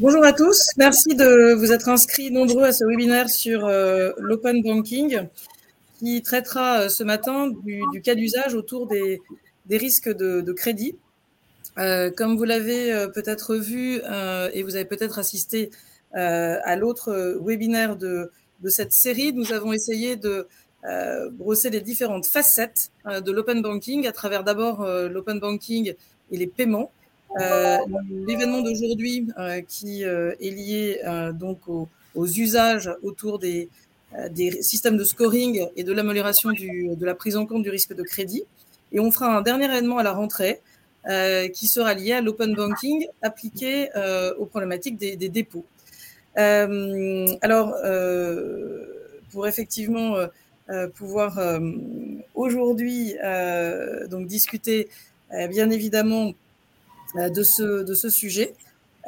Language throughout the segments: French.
Bonjour à tous, merci de vous être inscrits nombreux à ce webinaire sur euh, l'open banking qui traitera euh, ce matin du, cas d'usage autour des, risques de, crédit. Euh, comme vous l'avez peut-être vu et vous avez peut-être assisté à l'autre webinaire de, cette série, nous avons essayé de brosser les différentes facettes de l'open banking à travers d'abord l'open banking et les paiements l'événement d'aujourd'hui euh, qui euh, est lié donc aux, usages autour des, systèmes de scoring et de l'amélioration de la prise en compte du risque de crédit. Et on fera un dernier événement à la rentrée qui sera lié à l'open banking appliqué aux problématiques des, dépôts. alors, pour effectivement pouvoir aujourd'hui donc discuter bien évidemment euh, de ce, de ce sujet.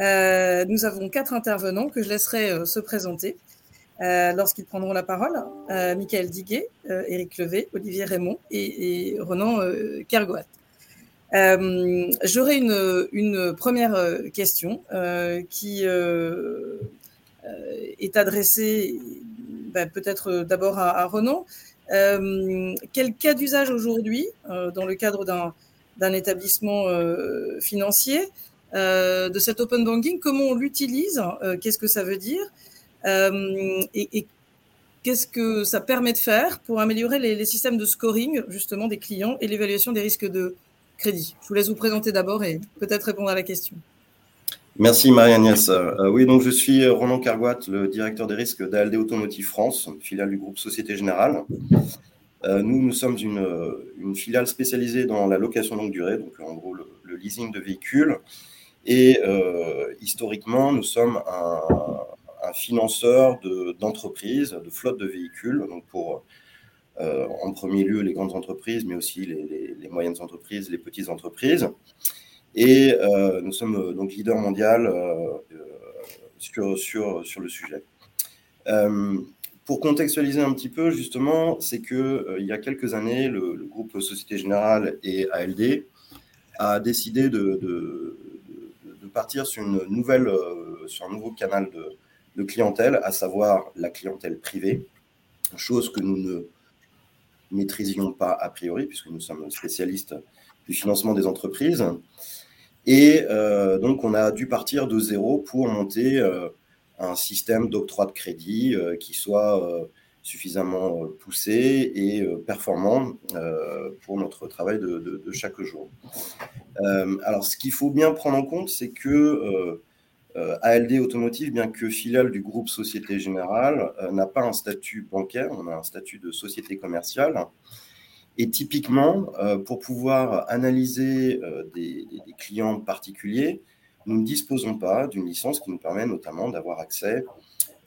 Euh, nous avons quatre intervenants que je laisserai euh, se présenter lorsqu'ils prendront la parole. Michael Diguet, Éric Levé, Olivier Raymond et, Renan Kergoat. J'aurai une, une, première question qui est adressée ben, peut-être d'abord à, à, Renan. quel cas d'usage aujourd'hui, dans le cadre d'un d'un établissement euh, financier, euh, de cet open banking, comment on l'utilise, euh, qu'est-ce que ça veut dire et, qu'est-ce que ça permet de faire pour améliorer les, systèmes de scoring justement des clients et l'évaluation des risques de crédit? Je vous laisse vous présenter d'abord et peut-être répondre à la question. Merci Marie-Agnès. oui, donc je suis Roland Cargoat, le directeur des risques d'ALD Automotive France, filiale du groupe Société Générale. Euh, nous, nous sommes une, filiale spécialisée dans la location longue durée, donc en gros le, leasing de véhicules. Et euh, historiquement, nous sommes un, financeur d'entreprises, de, flottes de véhicules, donc pour euh, en premier lieu les grandes entreprises, mais aussi les, moyennes entreprises, les petites entreprises. Et nous sommes donc leader mondial sur, sur, sur le sujet. Pour contextualiser un petit peu, justement, c'est que euh, il y a quelques années, le, groupe Société Générale et ALD a décidé de, partir sur une nouvelle, euh, sur un nouveau canal de, clientèle, à savoir la clientèle privée, chose que nous ne maîtrisions pas a priori, puisque nous sommes spécialistes du financement des entreprises. Et euh, donc, on a dû partir de zéro pour monter un système d'octroi de crédit euh, qui soit euh, suffisamment euh, poussé et performant pour notre travail de, chaque jour. alors, ce qu'il faut bien prendre en compte, c'est que ALD Automotive, bien que filiale du groupe Société Générale, n'a pas un statut bancaire, on a un statut de société commerciale. Et typiquement, pour pouvoir analyser des, clients particuliers, nous ne disposons pas d'une licence qui nous permet notamment d'avoir accès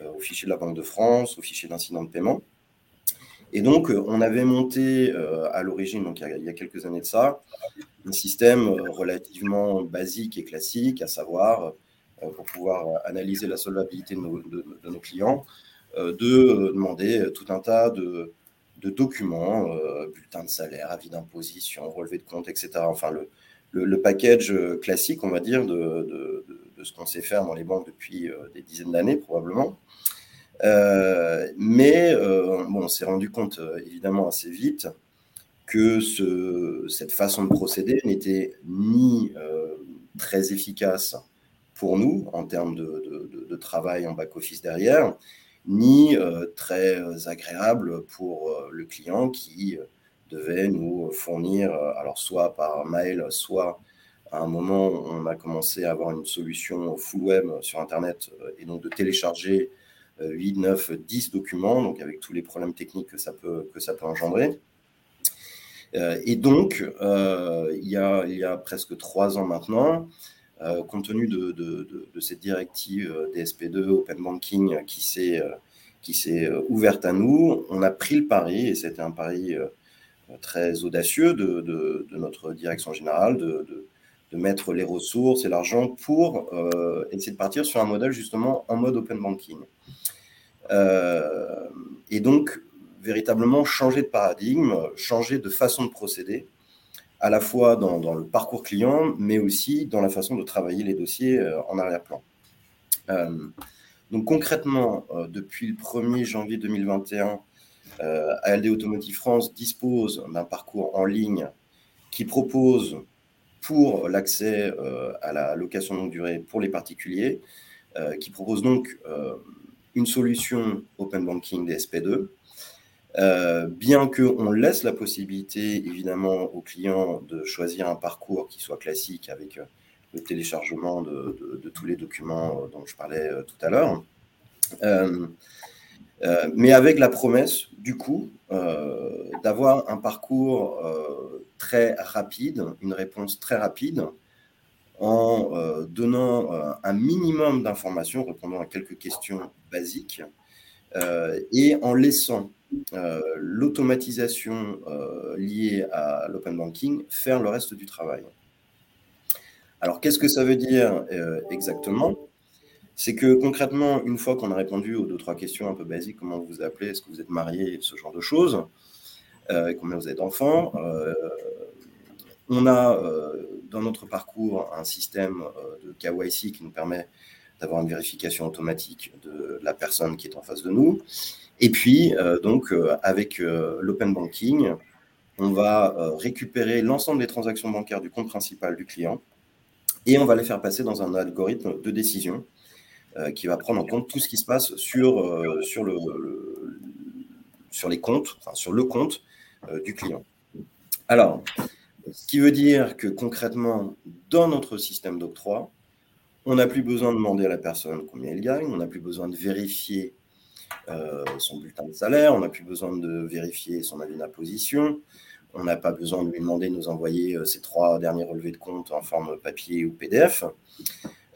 euh, au fichier de la Banque de France, au fichier d'incident de paiement. Et donc, euh, on avait monté euh, à l'origine, donc il y, a, quelques années de ça, un système relativement basique et classique, à savoir, pour pouvoir analyser la solvabilité de nos, clients, de demander tout un tas de, documents, bulletins de salaire, avis d'imposition, relevé de compte, etc. Enfin, le, le, package euh, classique, on va dire, de, ce qu'on sait faire dans les banques depuis euh, des dizaines d'années, probablement. Euh, mais bon, on s'est rendu compte évidemment assez vite que ce, cette façon de procéder n'était ni très efficace pour nous en termes de, de travail en back-office derrière, ni très agréable pour le client qui devait nous fournir, euh, alors soit par mail, soit à un moment, on a commencé à avoir une solution full web sur Internet euh, et donc de télécharger 8, 9, 10 documents, donc avec tous les problèmes techniques que ça peut, que ça peut engendrer. Euh, et donc, il, y a, il y a presque trois ans maintenant, compte tenu de, de, de, cette directive DSP2 Open Banking qui s'est ouverte à nous, on a pris le pari, et c'était un pari très audacieux de, notre direction générale de, mettre les ressources et l'argent pour euh, essayer de partir sur un modèle justement en mode open banking. Euh, et donc, véritablement changer de paradigme, changer de façon de procéder, à la fois dans, le parcours client, mais aussi dans la façon de travailler les dossiers euh, en arrière-plan. donc concrètement, depuis le 1er janvier 2021, ALD Automotive France dispose d'un parcours en ligne qui propose pour l'accès à la location longue durée pour les particuliers, qui propose donc une solution Open Banking DSP2, euh, bien qu'on laisse la possibilité, évidemment, aux clients de choisir un parcours qui soit classique avec euh, le téléchargement de, tous les documents euh, dont je parlais tout à l'heure, mais avec la promesse, du coup, d'avoir un parcours très rapide, une réponse très rapide, en donnant un minimum d'informations, répondant à quelques questions basiques, et en laissant euh, l'automatisation euh, liée à l'open banking faire le reste du travail. Alors, qu'est-ce que ça veut dire euh, exactement? C'est que concrètement, une fois qu'on a répondu aux deux, trois questions un peu basiques, comment vous vous appelez, est-ce que vous êtes marié, ce genre de choses, combien vous êtes d'enfants, on a dans notre parcours un système de KYC qui nous permet d'avoir une vérification automatique de la personne qui est en face de nous. Et puis, euh, donc, euh, avec euh, l'open banking, on va récupérer l'ensemble des transactions bancaires du compte principal du client et on va les faire passer dans un algorithme de décision qui va prendre en compte tout ce qui se passe sur, sur, le, sur les comptes, enfin, sur le compte du client. Alors, ce qui veut dire que concrètement, dans notre système d'octroi, on n'a plus besoin de demander à la personne combien elle gagne, on n'a plus besoin de vérifier euh, son bulletin de salaire, on n'a plus besoin de vérifier son avis d'imposition, on n'a pas besoin de lui demander de nous envoyer euh, ses trois derniers relevés de compte en forme papier ou PDF.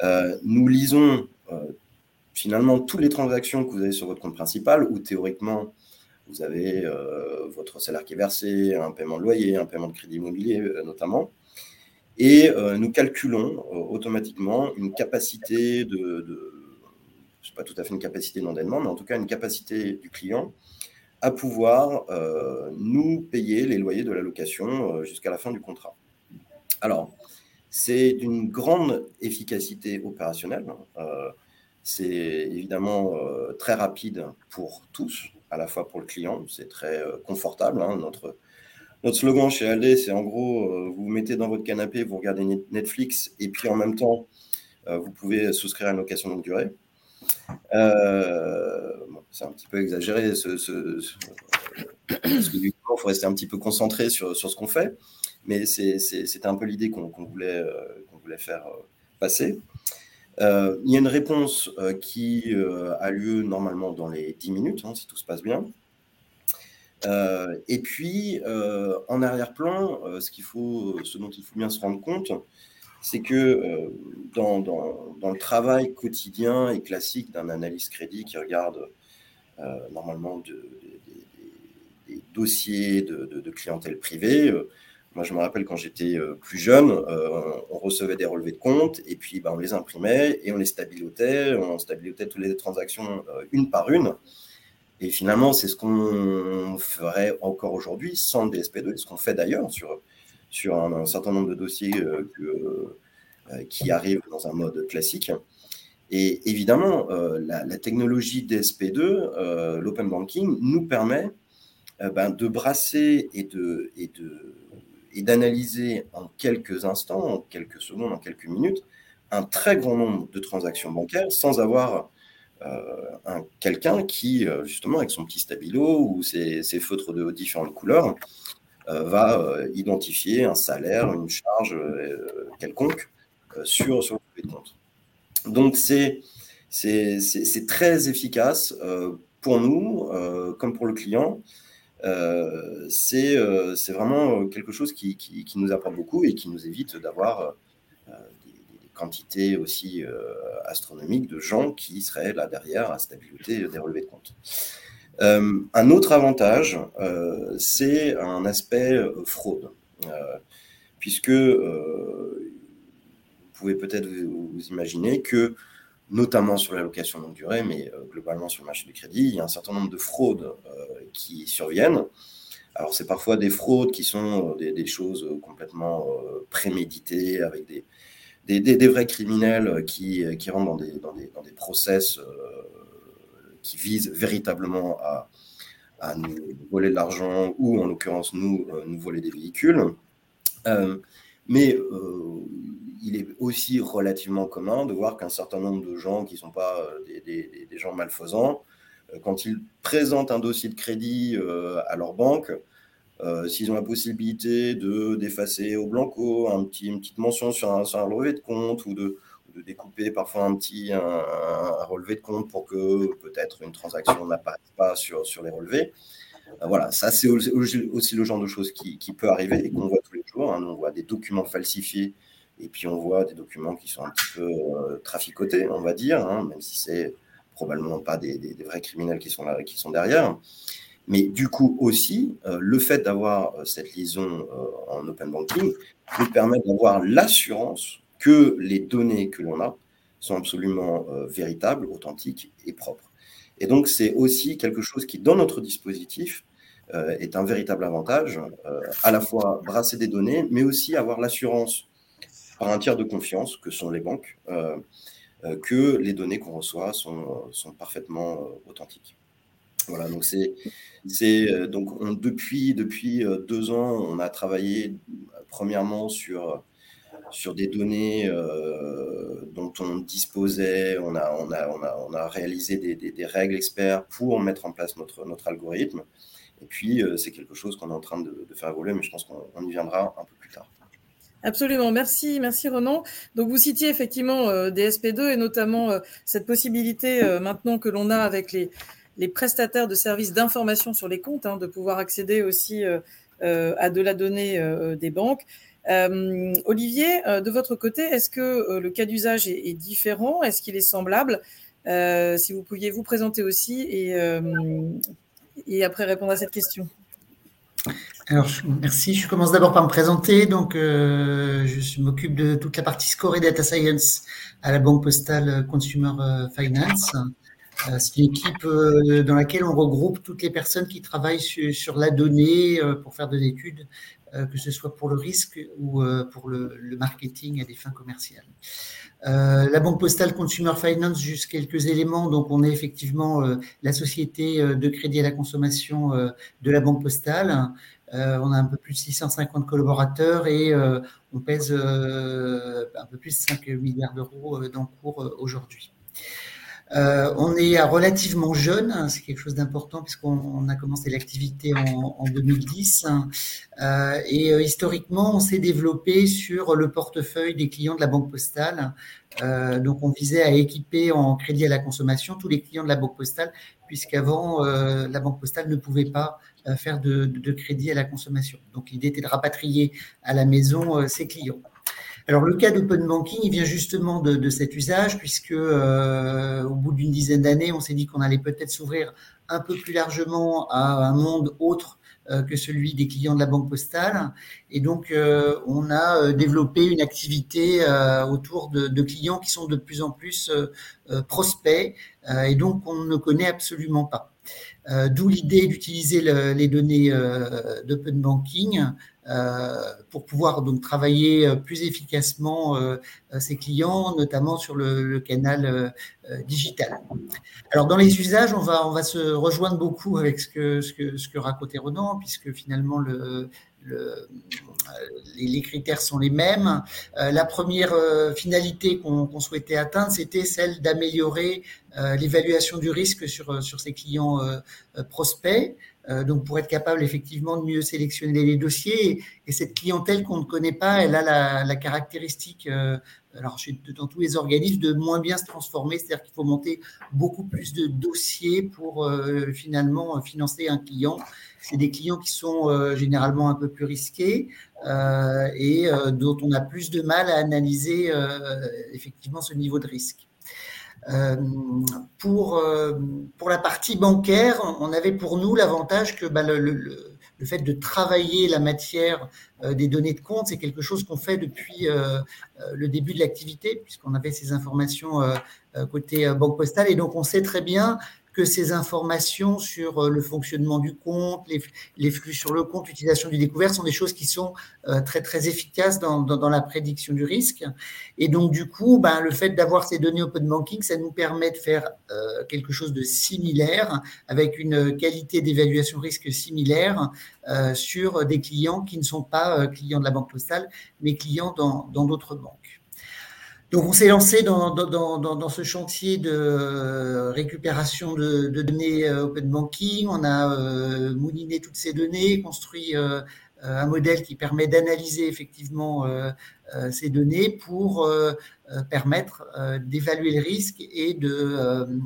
Euh, nous lisons finalement toutes les transactions que vous avez sur votre compte principal, où théoriquement, vous avez votre salaire qui est versé, un paiement de loyer, un paiement de crédit immobilier notamment. Et nous calculons automatiquement une capacité de pas tout à fait une capacité d'endettement, mais en tout cas une capacité du client à pouvoir euh, nous payer les loyers de la location euh, jusqu'à la fin du contrat. Alors, c'est d'une grande efficacité opérationnelle. Euh, c'est évidemment très rapide pour tous, à la fois pour le client, c'est très confortable. Hein. Notre, slogan chez Alde, c'est en gros, vous vous mettez dans votre canapé, vous regardez Netflix, et puis en même temps, vous pouvez souscrire à une location longue durée. Euh, c'est un petit peu exagéré, ce, coup, il faut rester un petit peu concentré sur, sur ce qu'on fait, mais c'était un peu l'idée qu'on voulait, euh, voulait faire euh, passer. il y a une réponse qui a lieu normalement dans les 10 minutes, hein, si tout se passe bien. et puis, en arrière-plan, ce, ce dont il faut bien se rendre compte, c'est que euh, dans, le travail quotidien et classique d'un analyste crédit qui regarde euh, normalement des dossiers de, clientèle privée, euh, moi je me rappelle quand j'étais plus jeune, on recevait des relevés de compte et puis ben, on les imprimait et on les stabilisait, on stabilisait toutes les transactions une par une. Et finalement, c'est ce qu'on ferait encore aujourd'hui sans DSP2, ce qu'on fait d'ailleurs sur sur un, certain nombre de dossiers euh, euh, qui arrivent dans un mode classique. Et évidemment, euh, la, technologie DSP2, l'open banking, nous permet ben, de brasser et de, et de et d'analyser en quelques instants, en quelques secondes, en quelques minutes, un très grand nombre de transactions bancaires sans avoir un, quelqu'un qui, justement, avec son petit stabilo ou ses, feutres de différentes couleurs, euh, va euh, identifier un salaire, une charge euh, quelconque sur, sur le compte. Donc, c'est très efficace pour nous comme pour le client. C'est vraiment quelque chose qui, nous apporte beaucoup et qui nous évite d'avoir des, quantités aussi astronomiques de gens qui seraient là derrière à stabilité des relevés de compte. Euh, un autre avantage, euh, c'est un aspect euh, fraude, puisque vous pouvez peut-être vous, imaginer que, notamment sur la location longue durée, mais globalement sur le marché du crédit, il y a un certain nombre de fraudes qui surviennent. Alors, c'est parfois des fraudes qui sont des, choses complètement préméditées, avec des, des, vrais criminels qui, qui rentrent dans des, dans des, dans process qui visent véritablement à, à nous voler de l'argent ou en l'occurrence nous, nous voler des véhicules. Mais il est aussi relativement commun de voir qu'un certain nombre de gens qui ne sont pas des, des, gens malfaisants, quand ils présentent un dossier de crédit à leur banque, euh, s'ils ont la possibilité de d'effacer au blanco une petite mention sur un, sur relevé de compte ou de, découper parfois un petit relevé de compte pour que peut-être une transaction n'apparaisse pas sur, les relevés. Euh, voilà, ça c'est aussi le genre de choses qui, qui peut arriver et qu'on voit Hein. On voit des documents falsifiés et puis on voit des documents qui sont un petit peu euh, traficotés, on va dire, hein, même si c'est probablement pas des, vrais criminels qui sont là, qui sont derrière. Mais du coup aussi, euh, le fait d'avoir euh, cette liaison en open banking nous permet d'avoir l'assurance que les données que l'on a sont absolument véritables, authentiques et propres. Et donc c'est aussi quelque chose qui, dans notre dispositif, est un véritable avantage, à la fois brasser des données, mais aussi avoir l'assurance par un tiers de confiance, que sont les banques, que les données qu'on reçoit sont, sont parfaitement authentiques. Voilà, donc c'est, c'est euh, donc depuis depuis euh, deux ans, on a travaillé premièrement sur sur des données euh, dont on disposait, on a, on a, on a, on a réalisé des, des, règles experts pour mettre en place notre, notre algorithme. Et puis, c'est quelque chose qu'on est en train de, faire évoluer, mais je pense qu'on y viendra un peu plus tard. Absolument, merci, merci Renan. Donc vous citiez effectivement euh, des SP2 et notamment cette possibilité maintenant que l'on a avec les, prestataires de services d'information sur les comptes, hein, de pouvoir accéder aussi euh, euh, à de la donnée euh, des banques. Olivier, de votre côté, est-ce que le cas d'usage est, différent? Est-ce qu'il est semblable? Si vous pouviez vous présenter aussi et, et après répondre à cette question. Alors, merci. Je commence d'abord par me présenter. Donc, je m'occupe de toute la partie score et data science à la Banque Postale Consumer Finance. Euh, c'est une équipe euh, dans laquelle on regroupe toutes les personnes qui travaillent sur, la donnée euh, pour faire des études, que ce soit pour le risque ou pour le, marketing à des fins commerciales. la Banque Postale Consumer Finance, juste quelques éléments. Donc, on est effectivement la société de crédit à la consommation de la Banque Postale. on a un peu plus de 650 collaborateurs et on pèse un peu plus de 5 milliards d'euros d'encours aujourd'hui. Euh, on est relativement jeune, hein, c'est quelque chose d'important puisqu'on a commencé l'activité en, 2010. Hein. Euh, et euh, historiquement, on s'est développé sur le portefeuille des clients de la Banque Postale. donc, on visait à équiper en crédit à la consommation tous les clients de la Banque Postale, puisqu'avant, la Banque Postale ne pouvait pas faire de, de, crédit à la consommation. Donc, l'idée était de rapatrier à la maison ses clients. Alors le cas d'open banking, vient justement de, cet usage, puisque euh, au bout d'une dizaine d'années, on s'est dit qu'on allait peut-être s'ouvrir un peu plus largement à un monde autre euh, que celui des clients de la banque postale. Et donc, euh, on a développé une activité autour de, clients qui sont de plus en plus prospects et donc on ne connaît absolument pas. D'où l'idée d'utiliser les données d'open banking pour pouvoir donc travailler euh, plus efficacement euh, ses clients, notamment sur le, canal digital. Alors dans les usages, on va on va se rejoindre beaucoup avec ce que ce que ce que racontait Ronan, puisque finalement le, les, critères sont les mêmes. la première finalité qu'on souhaitait atteindre, c'était celle d'améliorer l'évaluation du risque sur, sur ces clients prospects. Euh, donc pour être capable effectivement de mieux sélectionner les dossiers. Et, cette clientèle qu'on ne connaît pas, elle a la, caractéristique, euh, alors dans tous les organismes, de moins bien se transformer. C'est-à-dire qu'il faut monter beaucoup plus de dossiers pour euh, finalement financer un client. C'est des clients qui sont généralement un peu plus risqués et dont on a plus de mal à analyser effectivement ce niveau de risque. Euh, pour, euh, pour la partie bancaire, on avait pour nous l'avantage que bah, le, fait de travailler la matière euh, des données de compte, c'est quelque chose qu'on fait depuis le début de l'activité, puisqu'on avait ces informations côté banque postale. Et donc, on sait très bien que ces informations sur euh, le fonctionnement du compte, les, flux sur le compte, l'utilisation du découvert sont des choses qui sont euh, très très efficaces dans, la prédiction du risque. Et donc du coup, ben, le fait d'avoir ces données open banking, ça nous permet de faire euh, quelque chose de similaire avec une qualité d'évaluation risque similaire sur des clients qui ne sont pas clients de la banque postale, mais clients dans d'autres banques. Donc, on s'est lancé dans, ce chantier de récupération de, données euh, open banking. On a euh, mouliné toutes ces données, construit euh, un modèle qui permet d'analyser effectivement euh, ces données pour permettre d'évaluer le risque et de,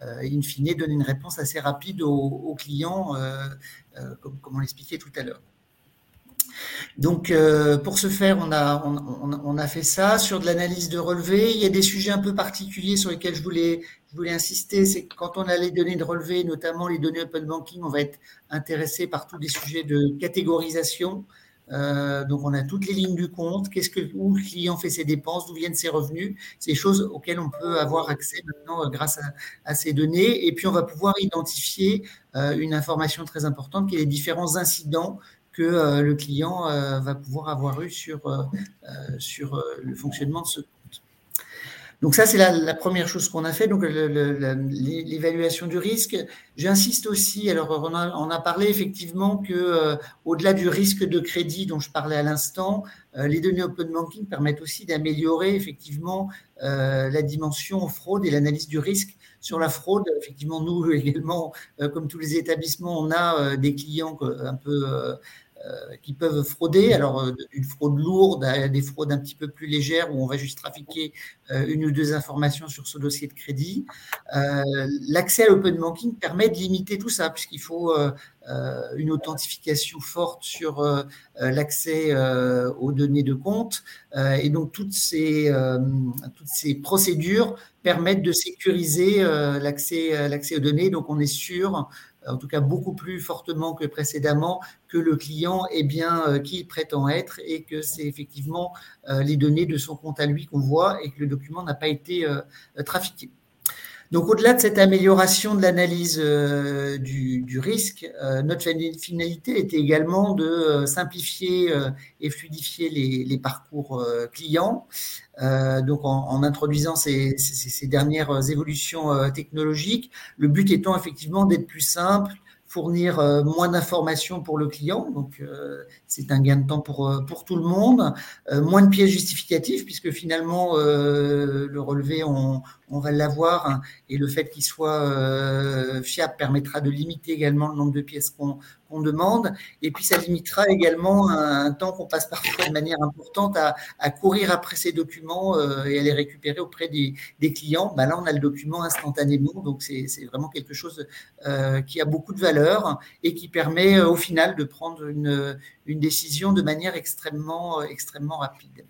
in fine, donner une réponse assez rapide aux, aux clients, comme, comme on l'expliquait tout à l'heure. Donc, euh, pour ce faire, on a, fait ça. Sur de l'analyse de relevé, il y a des sujets un peu particuliers sur lesquels je voulais, je voulais insister. C'est que quand on a les données de relevé, notamment les données open banking, on va être intéressé par tous les sujets de catégorisation. Euh, donc, on a toutes les lignes du compte, qu'est-ce que où le client fait ses dépenses, d'où viennent ses revenus, ces choses auxquelles on peut avoir accès maintenant euh, grâce à, ces données. Et puis, on va pouvoir identifier une information très importante qui est les différents incidents que euh, le client euh, va pouvoir avoir eu sur, euh, sur le fonctionnement de ce compte. Donc ça, c'est la, première chose qu'on a fait, donc l'évaluation du risque. J'insiste aussi, alors on a, parlé effectivement que au-delà du risque de crédit dont je parlais à l'instant, les données open banking permettent aussi d'améliorer effectivement la dimension fraude et l'analyse du risque sur la fraude, effectivement, nous également, comme tous les établissements, on a des clients un peu qui peuvent frauder. Alors, euh, une fraude lourde à des fraudes un petit peu plus légères où on va juste trafiquer euh, une ou deux informations sur ce dossier de crédit. L'accès à l'open banking permet de limiter tout ça, puisqu'il faut une authentification forte sur l'accès aux données de compte. et donc, toutes ces, toutes ces procédures permettent de sécuriser l'accès aux données. Donc, on est sûr en tout cas beaucoup plus fortement que précédemment, que le client est bien euh, qui il prétend être et que c'est effectivement euh, les données de son compte à lui qu'on voit et que le document n'a pas été euh, trafiqué. Donc, au-delà de cette amélioration de l'analyse du, risque, notre finalité était également de simplifier et fluidifier les, parcours clients. donc, en, introduisant ces, dernières évolutions technologiques, le but étant effectivement d'être plus simple, fournir euh, moins d'informations pour le client, donc euh, c'est un gain de temps pour, euh, pour tout le monde, moins de pièces justificatives, puisque finalement le relevé, on, on va l'avoir, hein, et le fait qu'il soit fiable permettra de limiter également le nombre de pièces qu'on demande, et puis ça limitera également un, temps qu'on passe parfois de manière importante à, courir après ces documents et à les récupérer auprès des, clients. Ben là, on a le document instantanément, donc c'est vraiment quelque chose qui a beaucoup de valeur et qui permet euh, au final de prendre une, décision de manière euh, extrêmement rapide.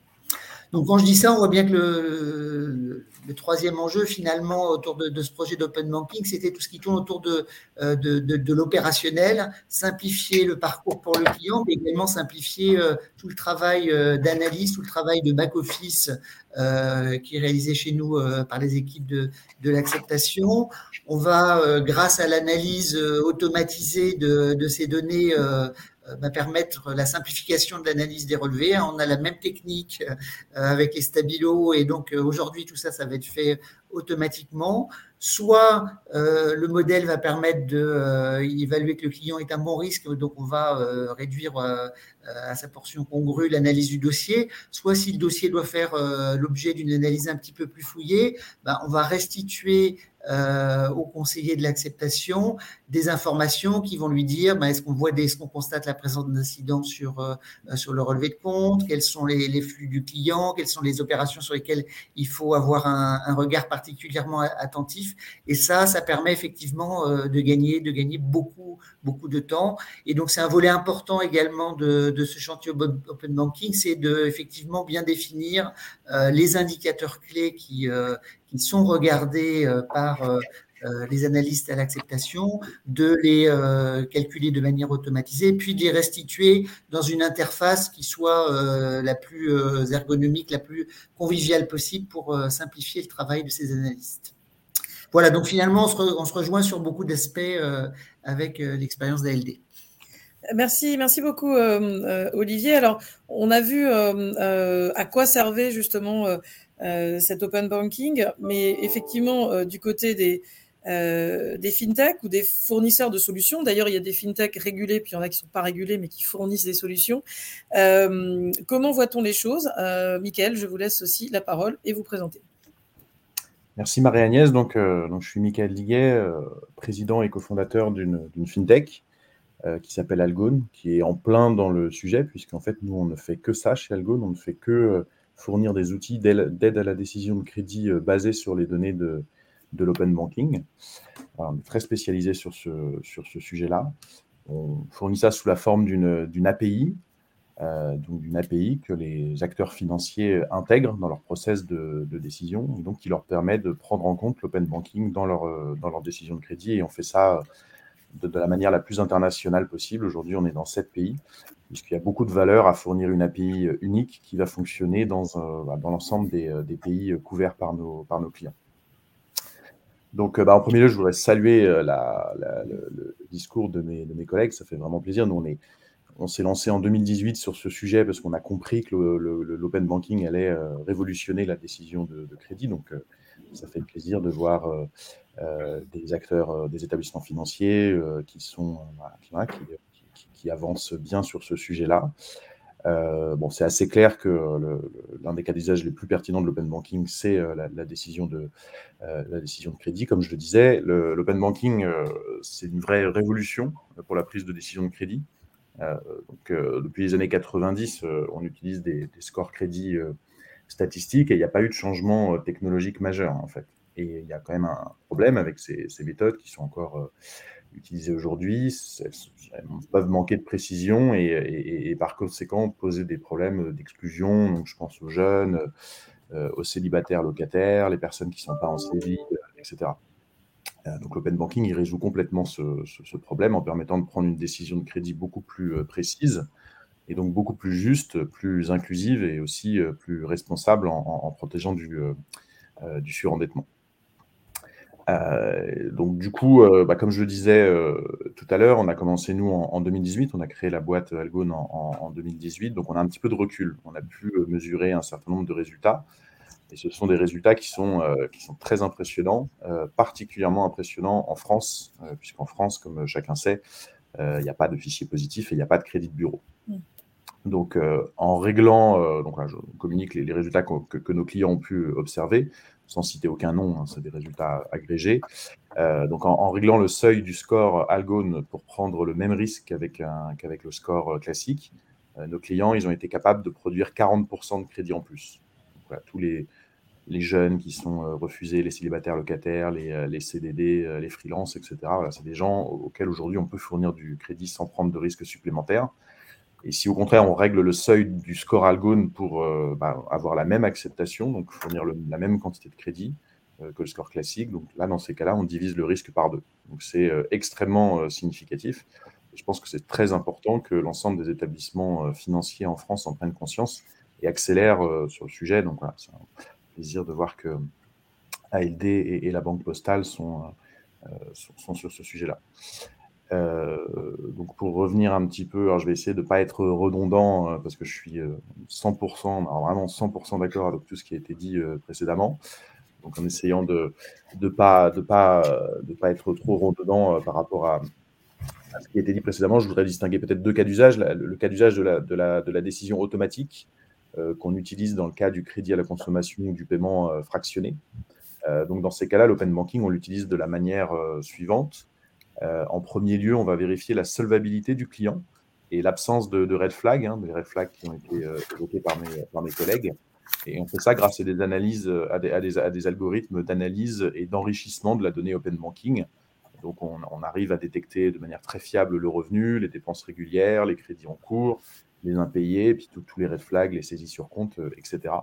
Donc quand je dis ça, on voit bien que le, le troisième enjeu finalement autour de, ce projet d'open banking, c'était tout ce qui tourne autour de, euh, de, de l'opérationnel, simplifier le parcours pour le client, mais également simplifier tout le travail d'analyse, tout le travail de back-office qui est réalisé chez nous par les équipes de, de l'acceptation. On va, euh, grâce à l'analyse euh, automatisée de, ces données, euh, va permettre la simplification de l'analyse des relevés. On a la même technique avec les stabilos et donc aujourd'hui tout ça, ça va être fait automatiquement. Soit le modèle va permettre d'évaluer que le client est un bon risque, donc on va réduire à sa portion congrue l'analyse du dossier. Soit si le dossier doit faire l'objet d'une analyse un petit peu plus fouillée, ben, on va restituer euh, au conseiller de l'acceptation des informations qui vont lui dire ben, est-ce qu'on voit est-ce qu'on constate la présence d'incidents sur euh, sur le relevé de compte, quels sont les, les, flux du client, quelles sont les opérations sur lesquelles il faut avoir un, un regard particulièrement attentif. Et ça, ça permet effectivement euh, de gagner de gagner beaucoup beaucoup de temps. Et donc c'est un volet important également de, de ce chantier open banking, c'est de effectivement bien définir euh, les indicateurs clés qui qui sont regardés euh, par euh, euh, les analystes à l'acceptation, de les calculer de manière automatisée, puis de les restituer dans une interface qui soit la plus ergonomique, la plus conviviale possible pour simplifier le travail de ces analystes. Voilà, donc finalement, on se, rejoint sur beaucoup d'aspects avec l'expérience d'ALD. Merci, merci beaucoup Olivier. Alors, on a vu à quoi servait justement cet open banking, mais effectivement, du côté des, euh, des fintechs ou des fournisseurs de solutions. D'ailleurs, il y a des fintechs régulés, puis il y en a qui ne sont pas régulés, mais qui fournissent des solutions. Euh, comment voit-on les choses? Euh, Mickaël, je vous laisse aussi la parole et vous présenter. Merci Marie-Agnès. Donc, donc, je suis Mickaël Liguet, président et cofondateur d'une fintech qui s'appelle Algone, qui est en plein dans le sujet, puisqu'en fait, nous, on ne fait que ça chez Algone, on ne fait que fournir des outils d'aide à la décision de crédit basés sur les données de, de l'open banking. on est très spécialisé sur ce, sur ce sujet-là. On fournit ça sous la forme d'une API, euh, donc d'une API que les acteurs financiers intègrent dans leur process de, décision, et donc qui leur permet de prendre en compte l'open banking dans leur, euh, dans leur décision de crédit. Et on fait ça de, la manière la plus internationale possible. Aujourd'hui, on est dans sept pays, puisqu'il y a beaucoup de valeur à fournir une API unique qui va fonctionner dans, euh, dans l'ensemble des, des, pays couverts par nos, clients. Donc, euh, bah, en premier lieu, je voudrais saluer euh, le, discours de mes, collègues. Ça fait vraiment plaisir. Nous, on est, on s'est lancé en 2018 sur ce sujet parce qu'on a compris que l'open banking allait euh, révolutionner la décision de, crédit. Donc, ça fait plaisir de voir des acteurs, des établissements financiers qui sont avancent bien sur ce sujet-là. Euh, bon, c'est assez clair que l'un des cas d'usage les plus pertinents de l'open banking, c'est euh, la, décision de, euh, la décision de crédit. Comme je le disais, l'open banking, c'est une vraie révolution pour la prise de décision de crédit. donc, depuis les années 90, on utilise des, scores crédit statistiques et il n'y a pas eu de changement technologique majeur en fait. Et il y a quand même un problème avec ces méthodes qui sont encore utilisées aujourd'hui, elles, peuvent manquer de précision et, par conséquent poser des problèmes d'exclusion. Donc, je pense aux jeunes, euh, aux célibataires locataires, les personnes qui ne sont pas en CDI, etc. Euh, donc, l'open banking, résout complètement ce, problème en permettant de prendre une décision de crédit beaucoup plus euh, précise et donc beaucoup plus juste, plus inclusive et aussi plus responsable en, protégeant du surendettement. Euh, donc du coup, euh, bah, comme je le disais euh, tout à l'heure, on a commencé nous en, 2018, on a créé la boîte Algone en, 2018, donc on a un petit peu de recul, on a pu mesurer un certain nombre de résultats, et ce sont des résultats qui sont, qui sont très impressionnants, particulièrement impressionnants en France, puisqu'en France, comme chacun sait, il n'y a pas de fichier positif et il n'y a pas de crédit de bureau. Mmh. Donc, en réglant, donc je communique les, résultats que, que, nos clients ont pu observer sans citer aucun nom, hein, c'est des résultats agrégés. Euh, donc en, réglant le seuil du score Algone pour prendre le même risque qu'avec le score euh, classique, euh, nos clients ils ont été capables de produire 40% de crédit en plus. tous les, les, jeunes qui sont refusés, les célibataires locataires, les, les CDD, les freelances, etc. C'est des gens auxquels aujourd'hui on peut fournir du crédit sans prendre de risques supplémentaires. Et si au contraire on règle le seuil du score Algone pour euh, bah, avoir la même acceptation, donc fournir la même quantité de crédit euh, que le score classique, donc là dans ces cas-là on divise le risque par deux. Donc c'est euh, extrêmement significatif. je pense que c'est très important que l'ensemble des établissements financiers en France en prennent conscience et accélèrent sur le sujet. Donc voilà, c'est un plaisir de voir que ALD et, la Banque Postale sont, sont sur ce sujet-là. Euh, donc pour revenir un petit peu, je vais essayer de ne pas être redondant euh, parce que je suis 100%, euh, vraiment 100% d'accord avec tout ce qui a été dit précédemment. Donc en essayant de ne pas, de pas, de pas être trop redondant par rapport à, ce qui a été dit précédemment, je voudrais distinguer peut-être deux cas d'usage. Le, cas d'usage de, la, de la, décision automatique qu'on utilise dans le cas du crédit à la consommation ou du paiement fractionné. donc dans ces cas-là, l'open banking, on l'utilise de la manière suivante. Euh, en premier lieu, on va vérifier la solvabilité du client et l'absence de, red flags, hein, des red flags qui ont été euh, évoqués par mes, collègues. Et on fait ça grâce à des analyses, à des, algorithmes d'analyse et d'enrichissement de la donnée open banking. Donc, on, arrive à détecter de manière très fiable le revenu, les dépenses régulières, les crédits en cours, les impayés, puis tous les red flags, les saisies sur compte, euh, etc.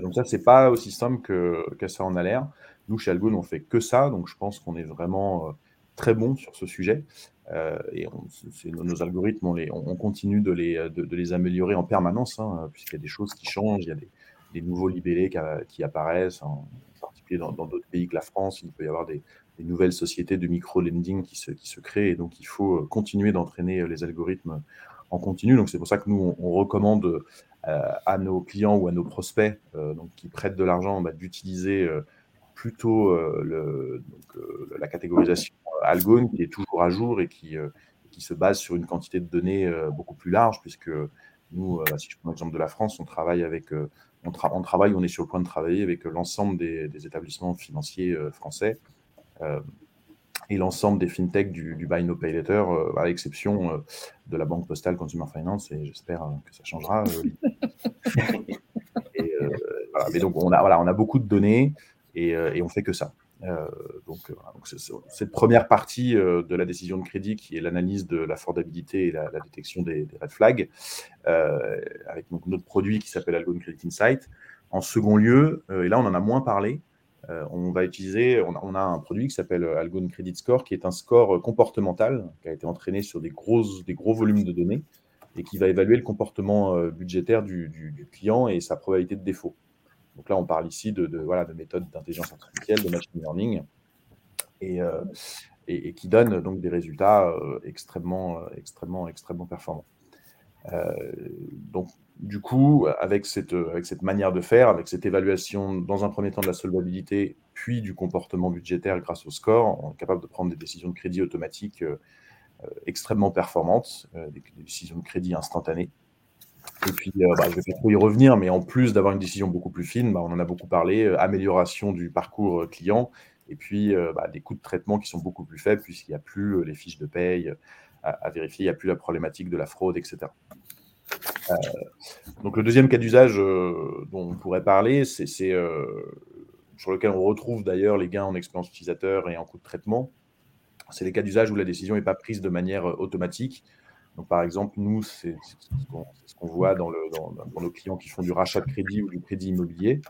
donc ça, c'est pas aussi simple que, ça en a l'air. Nous, chez Algone, on fait que ça, donc je pense qu'on est vraiment très bons sur ce sujet. Euh, et nos, algorithmes, on, continue de les, de, les, améliorer en permanence, hein, puisqu'il y a des choses qui changent, il y a des, nouveaux libellés qui, apparaissent. Hein. multiplier dans d'autres pays que la France. Il peut y avoir des, nouvelles sociétés de micro-lending qui se, qui se créent. Et donc, il faut continuer d'entraîner les algorithmes en continu. Donc, c'est pour ça que nous, on, recommande à nos clients ou à nos prospects donc, qui prêtent de l'argent bah, d'utiliser plutôt la catégorisation Algone qui est toujours à jour et qui, qui se base sur une quantité de données beaucoup plus large, puisque nous, euh, si je prends l'exemple de la France, on travaille avec, euh, on, travaille, on est sur le point de travailler avec l'ensemble des, établissements financiers euh, français et l'ensemble des fintechs du, Buy No Pay Later, à l'exception de la Banque Postale Consumer Finance, et j'espère que ça changera. Mais donc, on a, voilà, on a beaucoup de données et, et on fait que ça. Euh, donc, euh, cette première partie euh, de la décision de crédit qui est l'analyse de l'affordabilité et la, détection des, red flags, avec notre produit qui s'appelle Algon Credit Insight. En second lieu, et là on en a moins parlé, on va utiliser, on a, un produit qui s'appelle Algon Credit Score, qui est un score comportemental qui a été entraîné sur des, grosses, des gros volumes de données et qui va évaluer le comportement budgétaire du client et sa probabilité de défaut. Donc là, on parle ici de, voilà, de méthodes d'intelligence artificielle, de machine learning, et, euh, qui donnent donc des résultats euh, extrêmement, euh, extrêmement, extrêmement performants. donc, du coup, avec cette, avec cette manière de faire, avec cette évaluation dans un premier temps de la solvabilité, puis du comportement budgétaire grâce au score, on est capable de prendre des décisions de crédit automatiques extrêmement performantes, des, décisions de crédit instantanées. Et puis, euh, bah, je vais pas trop y revenir, mais en plus d'avoir une décision beaucoup plus fine, bah, on en a beaucoup parlé, euh, amélioration du parcours euh, client, et puis bah, des coûts de traitement qui sont beaucoup plus faibles, puisqu'il n'y a plus les fiches de paye à, vérifier, il n'y a plus la problématique de la fraude, etc. donc le deuxième cas d'usage dont on pourrait parler, c'est sur lequel on retrouve d'ailleurs les gains en expérience utilisateur et en coût de traitement. C'est les cas d'usage où la décision n'est pas prise de manière automatique, donc, par exemple, nous, c'est ce qu'on voit dans, le, dans, nos clients qui font du rachat de crédit ou du crédit immobilier.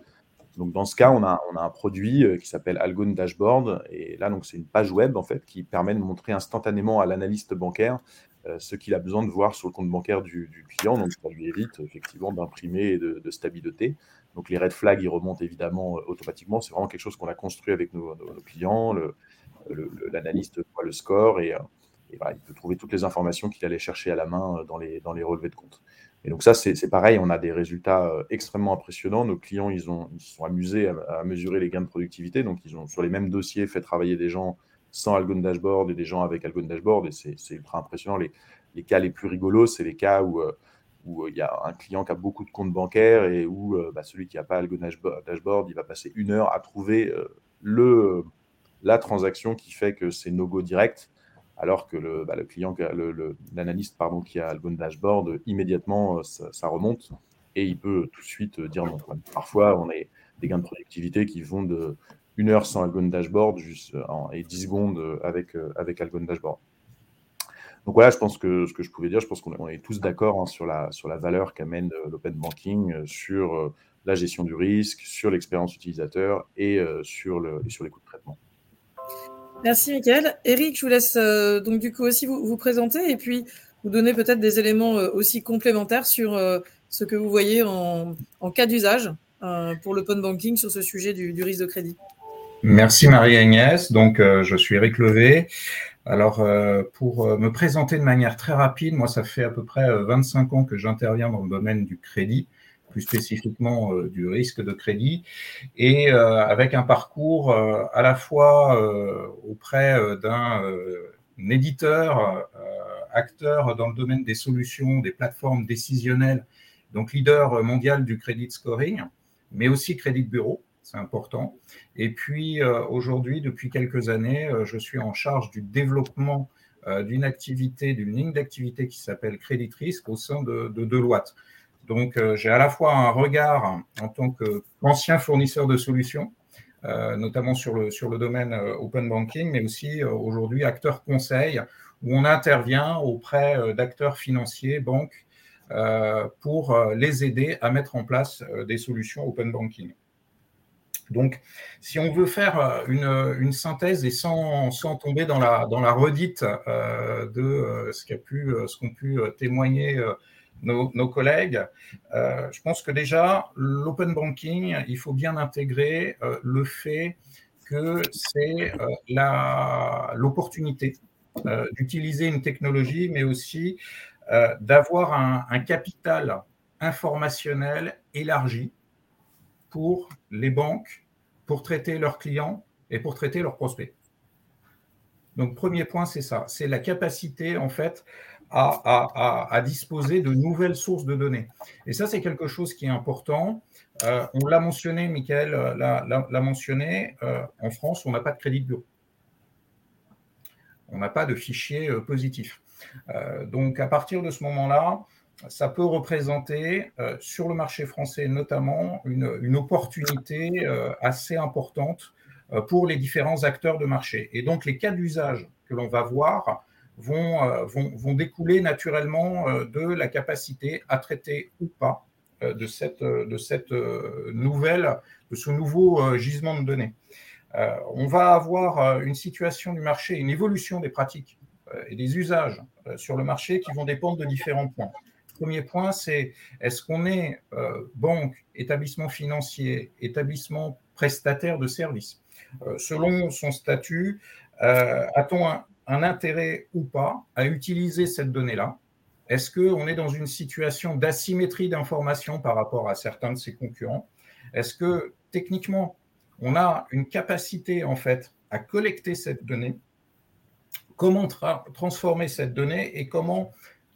Donc, dans ce cas, on a, on a un produit euh, qui s'appelle Algon Dashboard. Et là, c'est une page web en fait qui permet de montrer instantanément à l'analyste bancaire euh, ce qu'il a besoin de voir sur le compte bancaire du, client. Donc, ça lui évite effectivement d'imprimer et de, stabilité. Donc, les red flags, ils remontent évidemment euh, automatiquement. C'est vraiment quelque chose qu'on a construit avec nos, clients. L'analyste voit le score et il peut trouver toutes les informations qu'il allait chercher à la main euh, dans les, dans les relevés de compte. Et donc ça, c'est pareil, on a des résultats euh, extrêmement impressionnants. Nos clients, ils, ont, ils se sont amusés à, mesurer les gains de productivité. Donc, ils ont sur les mêmes dossiers fait travailler des gens sans Algon Dashboard et des gens avec Algon Dashboard. Et c'est ultra impressionnant. Les, les, cas les plus rigolos, c'est les cas où, euh, où il y a un client qui a beaucoup de comptes bancaires et où bah, celui qui n'a pas Algon Dashboard, il va passer une heure à trouver le, la transaction qui fait que c'est no-go direct alors que le, bah, client, l'analyste qui a le bon dashboard, immédiatement, euh, ça, remonte et il peut tout de suite euh, dire non. Parfois, on a des gains de productivité qui vont de 1 heure sans Algon Dashboard juste, euh, et 10 secondes avec, Algon Dashboard. Donc voilà, je pense que ce que je pouvais dire, je pense qu'on est tous d'accord hein, sur, la, valeur qu'amène l'open banking, sur la gestion du risque, sur l'expérience utilisateur et sur les coûts de traitement. Merci, Michael. Eric, je vous laisse euh, donc du coup aussi vous, vous, présenter et puis vous donner peut-être des éléments euh, aussi complémentaires sur euh, ce que vous voyez en, cas d'usage pour l'open banking sur ce sujet du, risque de crédit. Merci Marie-Agnès. Donc, je suis Eric Levé. Alors, pour me présenter de manière très rapide, moi, ça fait à peu près 25 ans que j'interviens dans le domaine du crédit plus spécifiquement euh, du risque de crédit, et euh, avec un parcours euh, à la fois auprès d'un éditeur, acteur dans le domaine des solutions, des plateformes décisionnelles, donc leader mondial du credit scoring, mais aussi crédit bureau, c'est important. Et puis aujourd'hui, depuis quelques années, je suis en charge du développement d'une activité, d'une ligne d'activité qui s'appelle Crédit Risque au sein de, de Deloitte. Donc, euh, j'ai à la fois un regard en tant qu'ancien fournisseur de solutions, euh, notamment sur le, domaine euh, open banking, mais aussi aujourd'hui acteur conseil, où on intervient auprès d'acteurs financiers, banques, pour les aider à mettre en place des solutions open banking. Donc, si on veut faire une, synthèse et sans, tomber dans la, redite de ce qu'ont pu, ce pu témoigner nos, collègues, je pense que déjà, l'open banking, il faut bien intégrer le fait que c'est l'opportunité d'utiliser une technologie, mais aussi d'avoir un, capital informationnel élargi pour les banques, pour traiter leurs clients et pour traiter leurs prospects. Donc, premier point, c'est ça. C'est la capacité, en fait, à, disposer de nouvelles sources de données. Et ça, c'est quelque chose qui est important. Euh, on l'a mentionné, Michael euh, l'a mentionné, euh, en France, on n'a pas de crédit de bureau. On n'a pas de fichier positif. donc, à partir de ce moment-là, ça peut représenter sur le marché français notamment une, opportunité assez importante pour les différents acteurs de marché. Et donc les cas d'usage que l'on va voir vont, vont, découler naturellement de la capacité à traiter ou pas de cette, de cette nouvelle, de ce nouveau gisement de données. on va avoir une situation du marché, une évolution des pratiques et des usages sur le marché qui vont dépendre de différents points premier point, c'est est-ce qu'on est, euh, banque, établissement financier, établissement prestataire de services? Euh, Selon son statut, euh, a-t-on un, intérêt ou pas à utiliser cette donnée-là? Est-ce qu'on est dans une situation d'asymétrie d'information par rapport à certains de ses concurrents? Est-ce que techniquement, on a une capacité en fait à collecter cette donnée? Comment transformer cette donnée et comment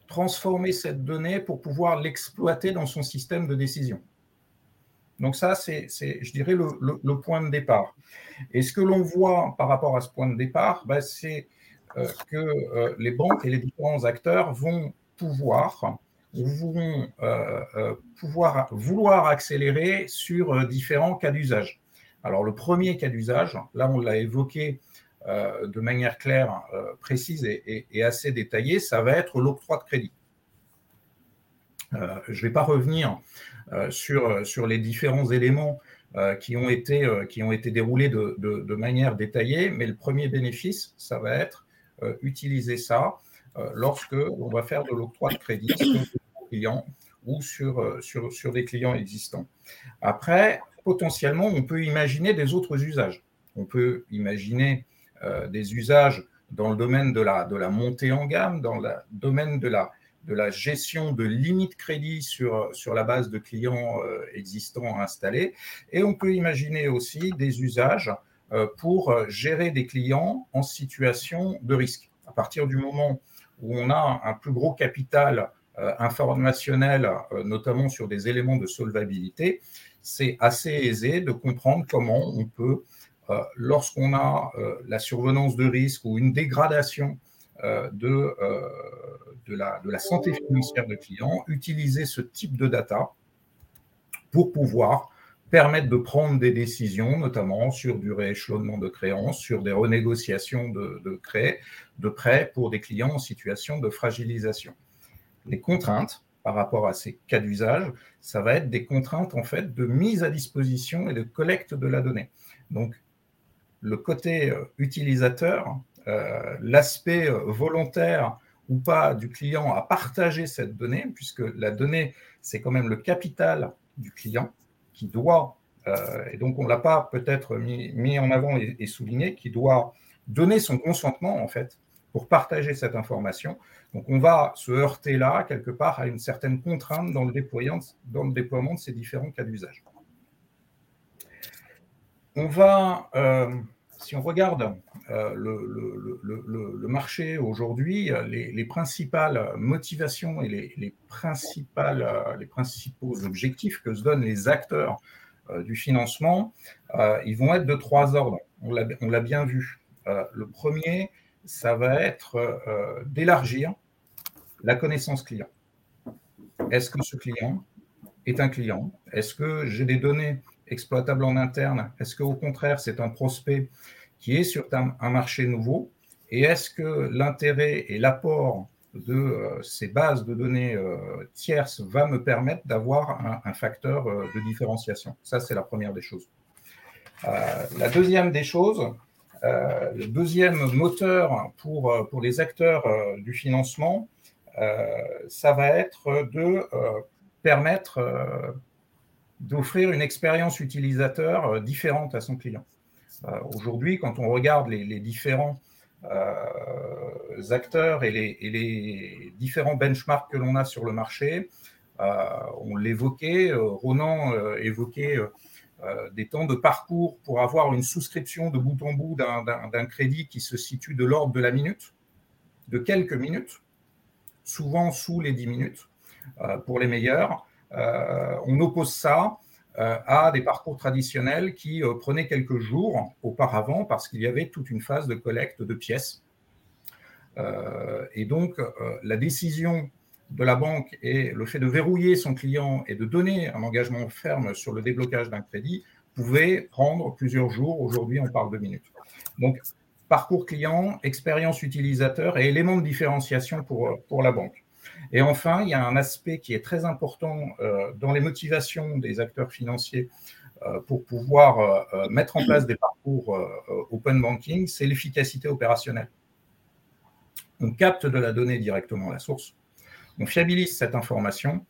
transformer cette donnée pour pouvoir l'exploiter dans son système de décision? Donc ça, c'est, je dirais, le, point de départ. Et ce que l'on voit par rapport à ce point de départ, bah, c'est que euh, les banques et les différents acteurs vont pouvoir, vont, euh, pouvoir vouloir accélérer sur différents cas d'usage. Alors le premier cas d'usage, là on l'a évoqué euh, de manière claire, euh, précise et, assez détaillée, ça va être l'octroi de crédit. Euh, je ne vais pas revenir sur, sur les différents éléments qui, ont été, qui ont été déroulés de, manière détaillée, mais le premier bénéfice, ça va être utiliser ça lorsque on va faire de l'octroi de crédit sur des clients ou sur, sur, sur des clients existants. Après, potentiellement, on peut imaginer des autres usages. On peut imaginer euh, des usages dans le domaine de la, de la montée en gamme, dans le domaine de la, de la gestion de limites crédit sur, sur la base de clients euh, existants installés. Et on peut imaginer aussi des usages euh, pour gérer des clients en situation de risque. À partir du moment où on a un plus gros capital informationnel, notamment sur des éléments de solvabilité, c'est assez aisé de comprendre comment on peut euh, lorsqu'on a euh, la survenance de risque ou une dégradation euh, de, la, de la santé financière de clients, utiliser ce type de data pour pouvoir permettre de prendre des décisions, notamment sur du rééchelonnement de créances, sur des renégociations de, de, de prêts pour des clients en situation de fragilisation. Les contraintes par rapport à ces cas d'usage, ça va être des contraintes en fait de mise à disposition et de collecte de la donnée. Donc, le côté euh, utilisateur, euh, l'aspect euh, volontaire ou pas du client à partager cette donnée, puisque la donnée, c'est quand même le capital du client qui doit, et donc on ne l'a pas peut-être mis, en avant et, souligné, qui doit donner son consentement en fait pour partager cette information. Donc on va se heurter là, quelque part, à une certaine contrainte dans le déploiement, dans le déploiement de ces différents cas d'usage. On va si on regarde euh, le, marché aujourd'hui, les, principales motivations et les, principales, euh, les principaux objectifs que se donnent les acteurs euh, du financement, ils vont être de trois ordres. On l'a bien vu. le premier, ça va être d'élargir la connaissance client. Est-ce que ce client est un client? Est-ce que j'ai des données exploitable en interne Est-ce qu'au contraire, c'est un prospect qui est sur un, marché nouveau? Et est-ce que l'intérêt et l'apport de euh, ces bases de données euh, tierces va me permettre d'avoir un, facteur euh, de différenciation? Ça, c'est la première des choses. la deuxième des choses, le deuxième moteur pour, pour les acteurs du financement, ça va être de permettre d'offrir une expérience utilisateur différente à son client. Aujourd'hui, quand on regarde les, différents acteurs et les, différents benchmarks que l'on a sur le marché, on l'évoquait, Ronan évoquait euh, des temps de parcours pour avoir une souscription de bout en bout d'un crédit qui se situe de l'ordre de la minute, de quelques minutes, souvent sous les 10 minutes euh, pour les meilleurs. Euh, on oppose ça à des parcours traditionnels qui prenaient quelques jours auparavant parce qu'il y avait toute une phase de collecte de pièces. et donc, la décision de la banque et le fait de verrouiller son client et de donner un engagement ferme sur le déblocage d'un crédit pouvait prendre plusieurs jours. Aujourd'hui, on parle de minutes. Donc, parcours client, expérience utilisateur et éléments de différenciation pour, pour la banque. Et enfin, il y a un aspect qui est très important euh, dans les motivations des acteurs financiers euh, pour pouvoir euh, mettre en place des parcours open banking, c'est l'efficacité opérationnelle. On capte de la donnée directement à la source on fiabilise cette information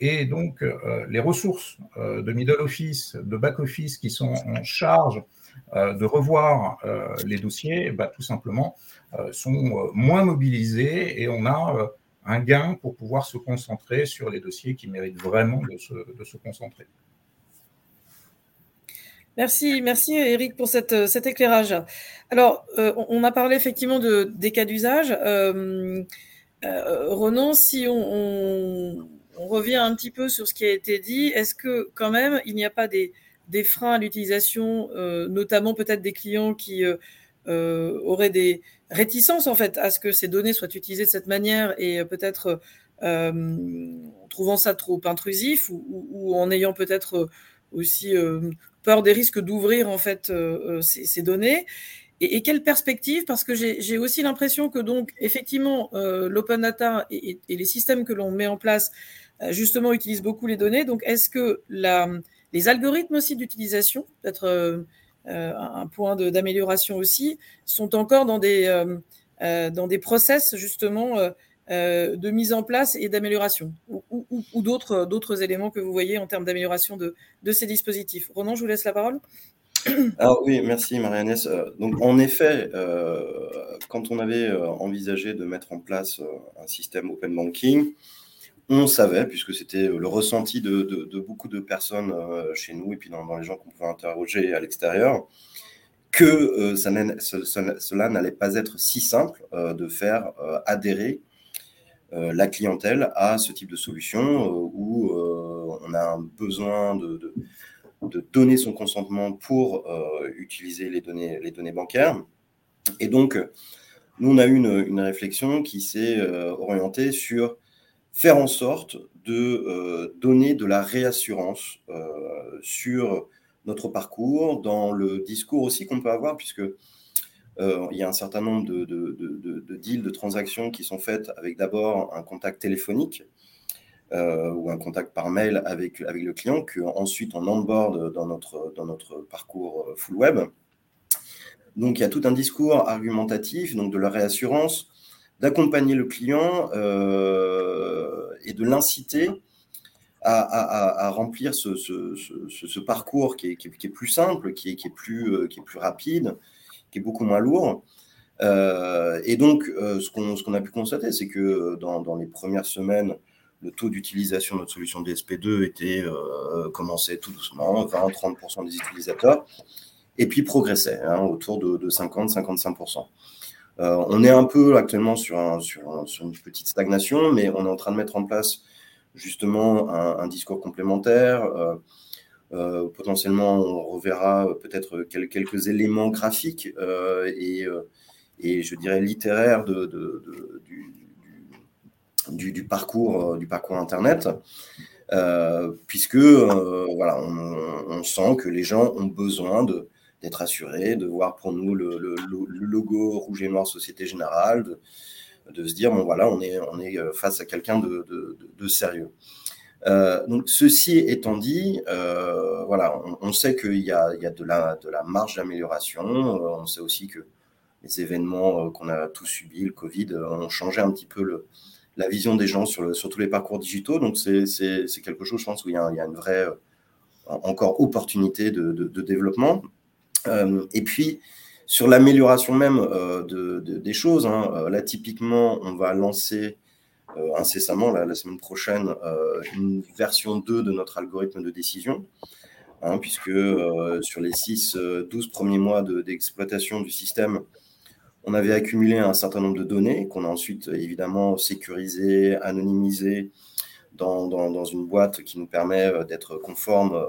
et donc les ressources de middle office, de back office qui sont en charge de revoir les dossiers, bah, tout simplement, sont moins mobilisées et on a un gain pour pouvoir se concentrer sur les dossiers qui méritent vraiment de se, concentrer. Merci, merci Eric pour cette, cet éclairage. Alors, on a parlé effectivement de, des cas d'usage. Euh, Ronan, si on, revient un petit peu sur ce qui a été dit, est-ce que quand même il n'y a pas des, freins à l'utilisation, euh, notamment peut-être des clients qui euh, auraient des réticences en fait à ce que ces données soient utilisées de cette manière et peut-être en trouvant ça trop intrusif ou, en ayant peut-être aussi peur des risques d'ouvrir en fait ces données et, quelle perspective? Parce que j'ai aussi l'impression que donc effectivement euh, l'open data et, les systèmes que l'on met en place euh, justement utilisent beaucoup les données. Donc est-ce que les algorithmes aussi d'utilisation, peut-être euh, un point d'amélioration aussi, sont encore dans des dans des process justement de mise en place et d'amélioration ou, ou, ou d'autres éléments que vous voyez en termes d'amélioration de, de ces dispositifs. Ronan, je vous laisse la parole. Alors oui, merci Marianne. Euh, donc en effet, euh, quand on avait euh, envisagé de mettre en place un système open banking, on savait, puisque c'était le ressenti de, beaucoup de personnes chez nous et puis dans, les gens qu'on pouvait interroger à l'extérieur, que cela n'allait pas être si simple de faire adhérer la clientèle à ce type de solution où on a un besoin de donner son consentement pour euh, utiliser les données, les données bancaires. Et donc, nous, on a eu une, réflexion qui s'est euh, orientée sur faire en sorte de euh, donner de la réassurance sur notre parcours, dans le discours aussi qu'on peut avoir, puisque il y a un certain nombre de, de, deals, de transactions qui sont faites avec d'abord un contact téléphonique, euh, ou un contact par mail avec, avec le client, qu'ensuite on onboard dans notre, dans notre parcours euh, full web. Donc il y a tout un discours argumentatif, donc de la réassurance, d'accompagner le client euh, et de l'inciter à, remplir ce, parcours qui est, plus simple, qui est, qui est, plus, rapide, qui est beaucoup moins lourd. Euh, et donc, ce qu'on a pu constater, c'est que dans, les premières semaines le taux d'utilisation de notre solution DSP2 était euh, commençait tout doucement, 20-30% des utilisateurs, et puis progressait hein, autour de, 50-55%. Euh, on est un peu actuellement sur, un, sur, une petite stagnation, mais on est en train de mettre en place justement un, discours complémentaire. Euh, euh, potentiellement, on reverra peut-être quelques éléments graphiques et, et, je dirais littéraires du, parcours, du parcours Internet, puisque voilà, on, sent que les gens ont besoin de, d'être assurés, de voir pour nous le, logo rouge et noir Société Générale, de, se dire, bon voilà, on est, on est face à quelqu'un de, de, sérieux. donc, ceci étant dit, voilà, on, sait qu'il y a, il y a de, la, de la marge d'amélioration. on sait aussi que les événements qu'on a tous subis, le Covid, ont changé un petit peu la vision des gens sur, sur tous les parcours digitaux. Donc, c'est quelque chose, je pense, où il y a, il y a une vraie encore opportunité de, de, développement. Et puis, sur l'amélioration même de, des choses, hein, là, typiquement, on va lancer incessamment, la semaine prochaine, une version 2 de notre algorithme de décision. Hein, puisque euh, sur les 6-12 euh, premiers mois d'exploitation du système, on avait accumulé un certain nombre de données qu'on a ensuite évidemment sécurisées, anonymisées dans, dans, une boîte qui nous permet euh, d'être conforme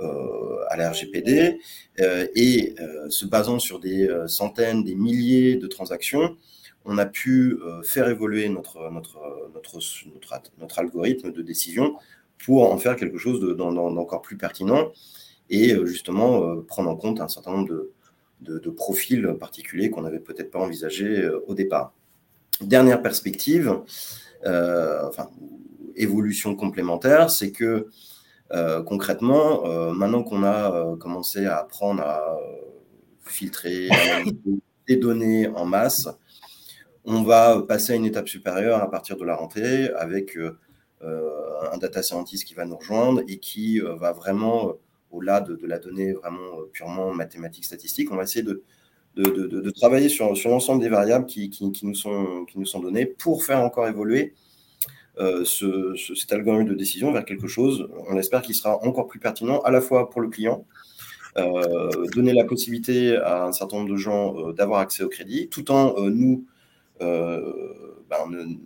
à la RGPD. et se basant sur des centaines, des milliers de transactions, on a pu faire évoluer notre, notre, notre, notre, notre algorithme de décision pour en faire quelque chose d'encore plus pertinent et euh, justement euh, prendre en compte un certain nombre de, profils particuliers qu'on n'avait peut-être pas envisagé euh, au départ. Dernière perspective, enfin, évolution complémentaire, c'est que concrètement, maintenant qu'on a commencé à apprendre à filtrer, des données en masse, on va passer à une étape supérieure à partir de la rentrée avec euh, un data scientist qui va nous rejoindre et qui euh, va vraiment, euh, au-delà de, la donnée vraiment purement mathématique statistique, on va essayer de, de, travailler sur, sur l'ensemble des variables qui, qui, nous sont, qui nous sont données pour faire encore évoluer ce, cet algorithme de décision vers quelque chose, on espère, qui sera encore plus pertinent à la fois pour le client, donner la possibilité à un certain nombre de gens d'avoir accès au crédit, tout en nous ben,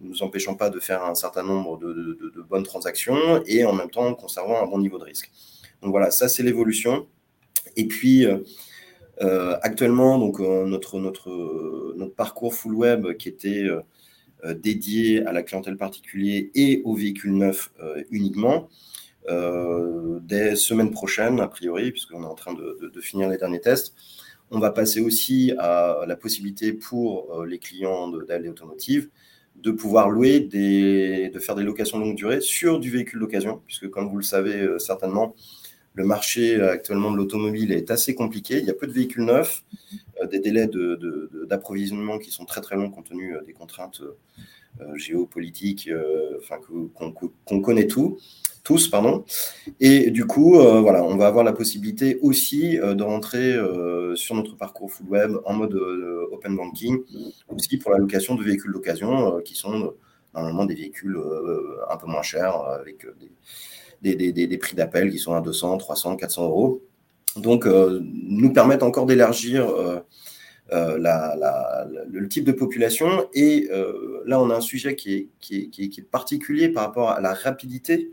nous empêchons pas de faire un certain nombre de, bonnes transactions et en même temps conservant un bon niveau de risque. Donc voilà, ça c'est l'évolution. Et puis euh, euh, actuellement, donc euh, notre, notre parcours full web qui était dédié à la clientèle particulière et aux véhicules neufs uniquement, des semaines prochaines, a priori, puisqu'on est en train de, finir les derniers tests, on va passer aussi à la possibilité pour les clients d'ALD Automotive de pouvoir louer, des, de faire des locations longue durée sur du véhicule d'occasion, puisque comme vous le savez euh, certainement, le marché euh, actuellement de l'automobile est assez compliqué. Il y a peu de véhicules neufs, euh, des délais d'approvisionnement qui sont très très longs compte tenu des contraintes géopolitiques, enfin qu'on connaît tous, pardon. Et du coup, euh, voilà, on va avoir la possibilité aussi euh, de rentrer euh, sur notre parcours full web en mode open banking, aussi pour la location de véhicules d'occasion, qui sont normalement des véhicules un peu moins chers, avec des, des, prix d'appel qui sont à 200, 300, 400 euros. Donc, nous permettent encore d'élargir la, la, le type de population. Et là, on a un sujet qui est, particulier par rapport à la rapidité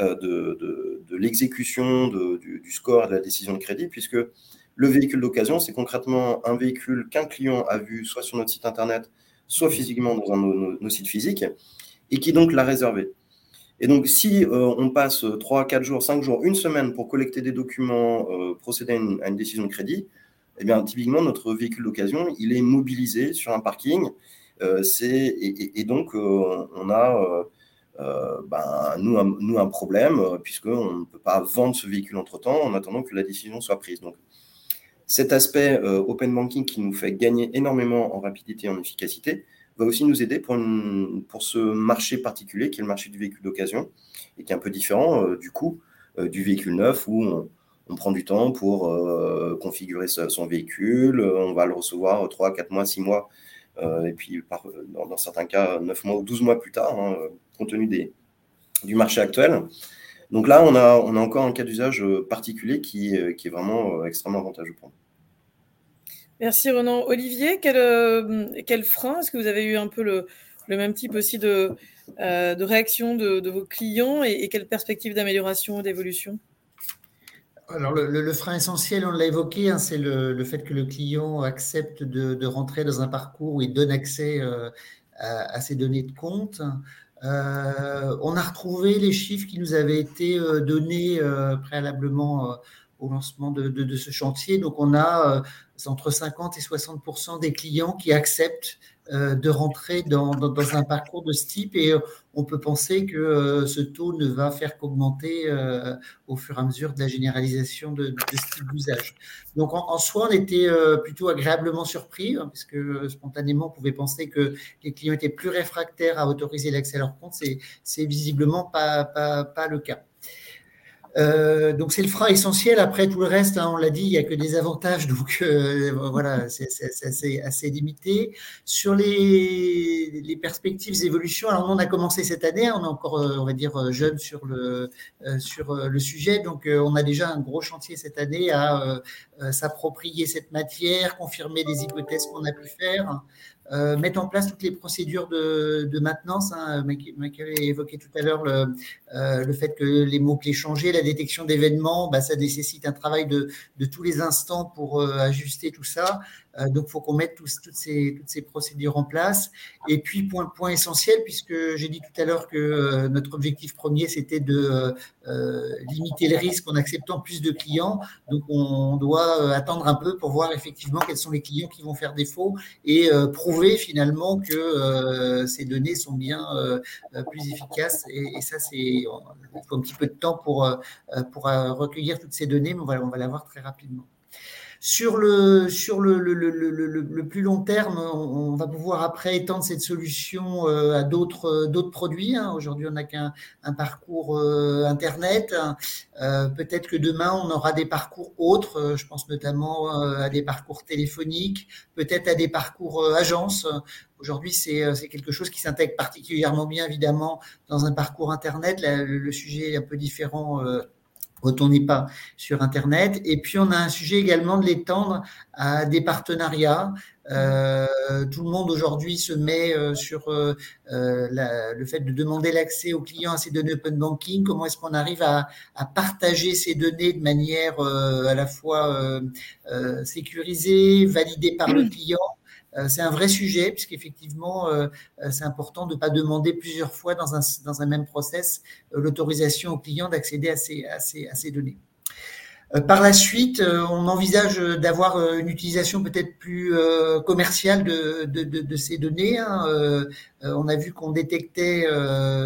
euh, de, l'exécution du, score et de la décision de crédit, puisque le véhicule d'occasion, c'est concrètement un véhicule qu'un client a vu soit sur notre site internet, soit physiquement dans un nos, sites physiques, et qui donc l'a réservé. Et donc, si euh, on passe 3, 4 jours, 5 jours, une semaine pour collecter des documents, euh, procéder à une, décision de crédit, eh bien, typiquement, notre véhicule d'occasion, il est mobilisé sur un parking. et, donc, on a euh, ben, nous, un, nous, un problème, euh, puisqu'on ne peut pas vendre ce véhicule entre-temps en attendant que la décision soit prise. Donc, cet aspect euh, open banking qui nous fait gagner énormément en rapidité et en efficacité va aussi nous aider pour, pour ce marché particulier qui est le marché du véhicule d'occasion et qui est un peu différent du coup du véhicule neuf où on, prend du temps pour configurer son véhicule, on va le recevoir 3, 4 mois, 6 mois et puis dans, certains cas 9 mois ou 12 mois plus tard. Hein, compte tenu des, du marché actuel. Donc là, on a, on a encore un cas d'usage euh, particulier qui, euh, qui, est vraiment euh, extrêmement avantageux pour nous. Merci Renan. Olivier, quel, quel frein? Est-ce que vous avez eu un peu le, même type aussi de, de réaction de, de, vos clients et, et quelle perspective d'amélioration, d'évolution? Alors, le, frein essentiel, on l'a évoqué, hein, c'est le, fait que le client accepte de, de, rentrer dans un parcours où il donne accès à, à, ses données de compte. Euh, on a retrouvé les chiffres qui nous avaient été euh, donnés euh, préalablement au lancement de, ce chantier. Donc, on a entre 50 et 60% des clients qui acceptent de rentrer dans, un parcours de ce type et on peut penser que ce taux ne va faire qu'augmenter au fur et à mesure de la généralisation de, ce type d'usage. Donc en, soi, on était plutôt agréablement surpris hein, parce que spontanément, on pouvait penser que les clients étaient plus réfractaires à autoriser l'accès à leur compte. C'est visiblement pas le cas. Euh, donc c'est le frein essentiel. Après tout le reste, hein, on l'a dit, il n'y a que des avantages, donc euh, voilà, c'est assez, assez, limité. Sur les, les perspectives d'évolution, alors on a commencé cette année, on est encore, euh, on va dire, jeune sur le sur le sujet, donc on a déjà un gros chantier cette année à s'approprier cette matière, confirmer les hypothèses qu'on a pu faire. Euh, mettre en place toutes les procédures de, maintenance. Hein. Michael a évoqué tout à l'heure le, euh, fait que les mots-clés changent, la détection d'événements, bah, ça nécessite un travail de, de tous les instants pour euh, ajuster tout ça. Euh, donc, il faut qu'on mette toutes, ces, toutes ces procédures en place. Et puis, point, essentiel, puisque j'ai dit tout à l'heure que euh, notre objectif premier, c'était de euh, limiter le risque en acceptant plus de clients. Donc, on doit attendre un peu pour voir effectivement quels sont les clients qui vont faire défaut et prouver finalement que ces données sont bien plus efficaces. Et, ça, c'est un petit peu de temps pour, pour recueillir toutes ces données, mais on va, on va l'avoir très rapidement. Sur le, sur le, le, le, plus long terme, on, va pouvoir après étendre cette solution euh, à d'autres, d'autres produits. Hein. Aujourd'hui, on n'a qu'un un parcours euh, Internet. Euh, peut-être que demain, on aura des parcours autres. Je pense notamment à des parcours téléphoniques, peut-être à des parcours agences. Aujourd'hui, c'est, c'est quelque chose qui s'intègre particulièrement bien, évidemment, dans un parcours Internet. le, sujet est un peu différent retournez pas sur Internet. Et puis, on a un sujet également de l'étendre à des partenariats. Euh, tout le monde aujourd'hui se met euh, sur euh, le fait de demander l'accès aux clients à ces données open banking. Comment est-ce qu'on arrive à, à, partager ces données de manière à la fois sécurisée, validée par le client c'est un vrai sujet, puisqu'effectivement, euh, euh, c'est important de ne pas demander plusieurs fois dans un, dans un même process l'autorisation au client d'accéder à ces, à, ces, à ces données. Par la suite, on envisage d'avoir une utilisation peut-être plus commerciale de, ces données. Hein. On a vu qu'on détectait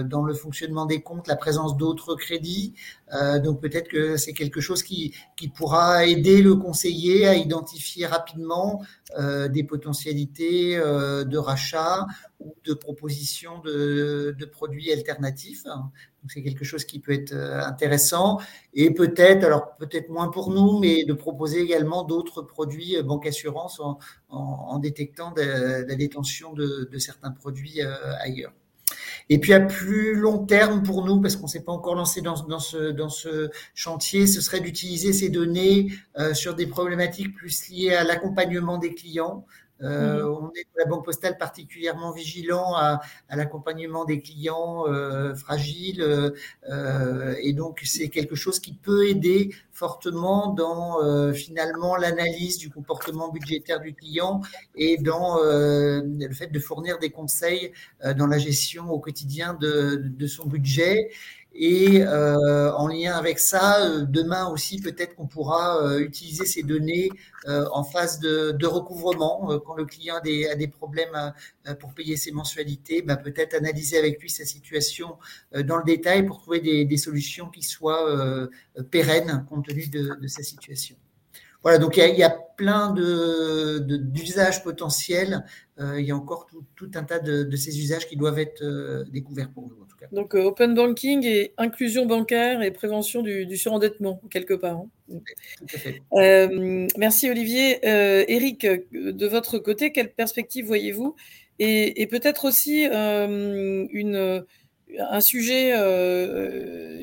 dans le fonctionnement des comptes la présence d'autres crédits. Donc peut-être que c'est quelque chose qui, pourra aider le conseiller à identifier rapidement euh, des potentialités euh, de rachat ou de proposition de, produits alternatifs. Donc c'est quelque chose qui peut être euh, intéressant et peut-être, alors peut-être moins pour nous, mais de proposer également d'autres produits banque assurance en, détectant la détention de, certains produits ailleurs. Et puis à plus long terme pour nous, parce qu'on ne s'est pas encore lancé dans, ce, chantier, ce serait d'utiliser ces données euh, sur des problématiques plus liées à l'accompagnement des clients, euh, mmh. On est la Banque Postale particulièrement vigilant à, l'accompagnement des clients euh, fragiles euh, et donc c'est quelque chose qui peut aider fortement dans euh, finalement l'analyse du comportement budgétaire du client et dans euh, le fait de fournir des conseils dans la gestion au quotidien de son budget. Et euh, en lien avec ça, euh, demain aussi, peut-être qu'on pourra euh, utiliser ces données en phase de, de recouvrement. quand le client a des, a des problèmes pour payer ses mensualités, bah, peut-être analyser avec lui sa situation dans le détail pour trouver des, des solutions qui soient pérennes compte tenu de, de sa situation. Voilà, donc il y y a plein d'usages de, potentiels. il y a encore tout, tout un tas de, ces usages qui doivent être découverts pour nous. Donc, euh, open banking et inclusion bancaire et prévention du, du surendettement, quelque part. Hein. Euh, merci Olivier. Euh, Eric, de votre côté, quelle perspective voyez-vous? Et, et peut-être aussi une, un sujet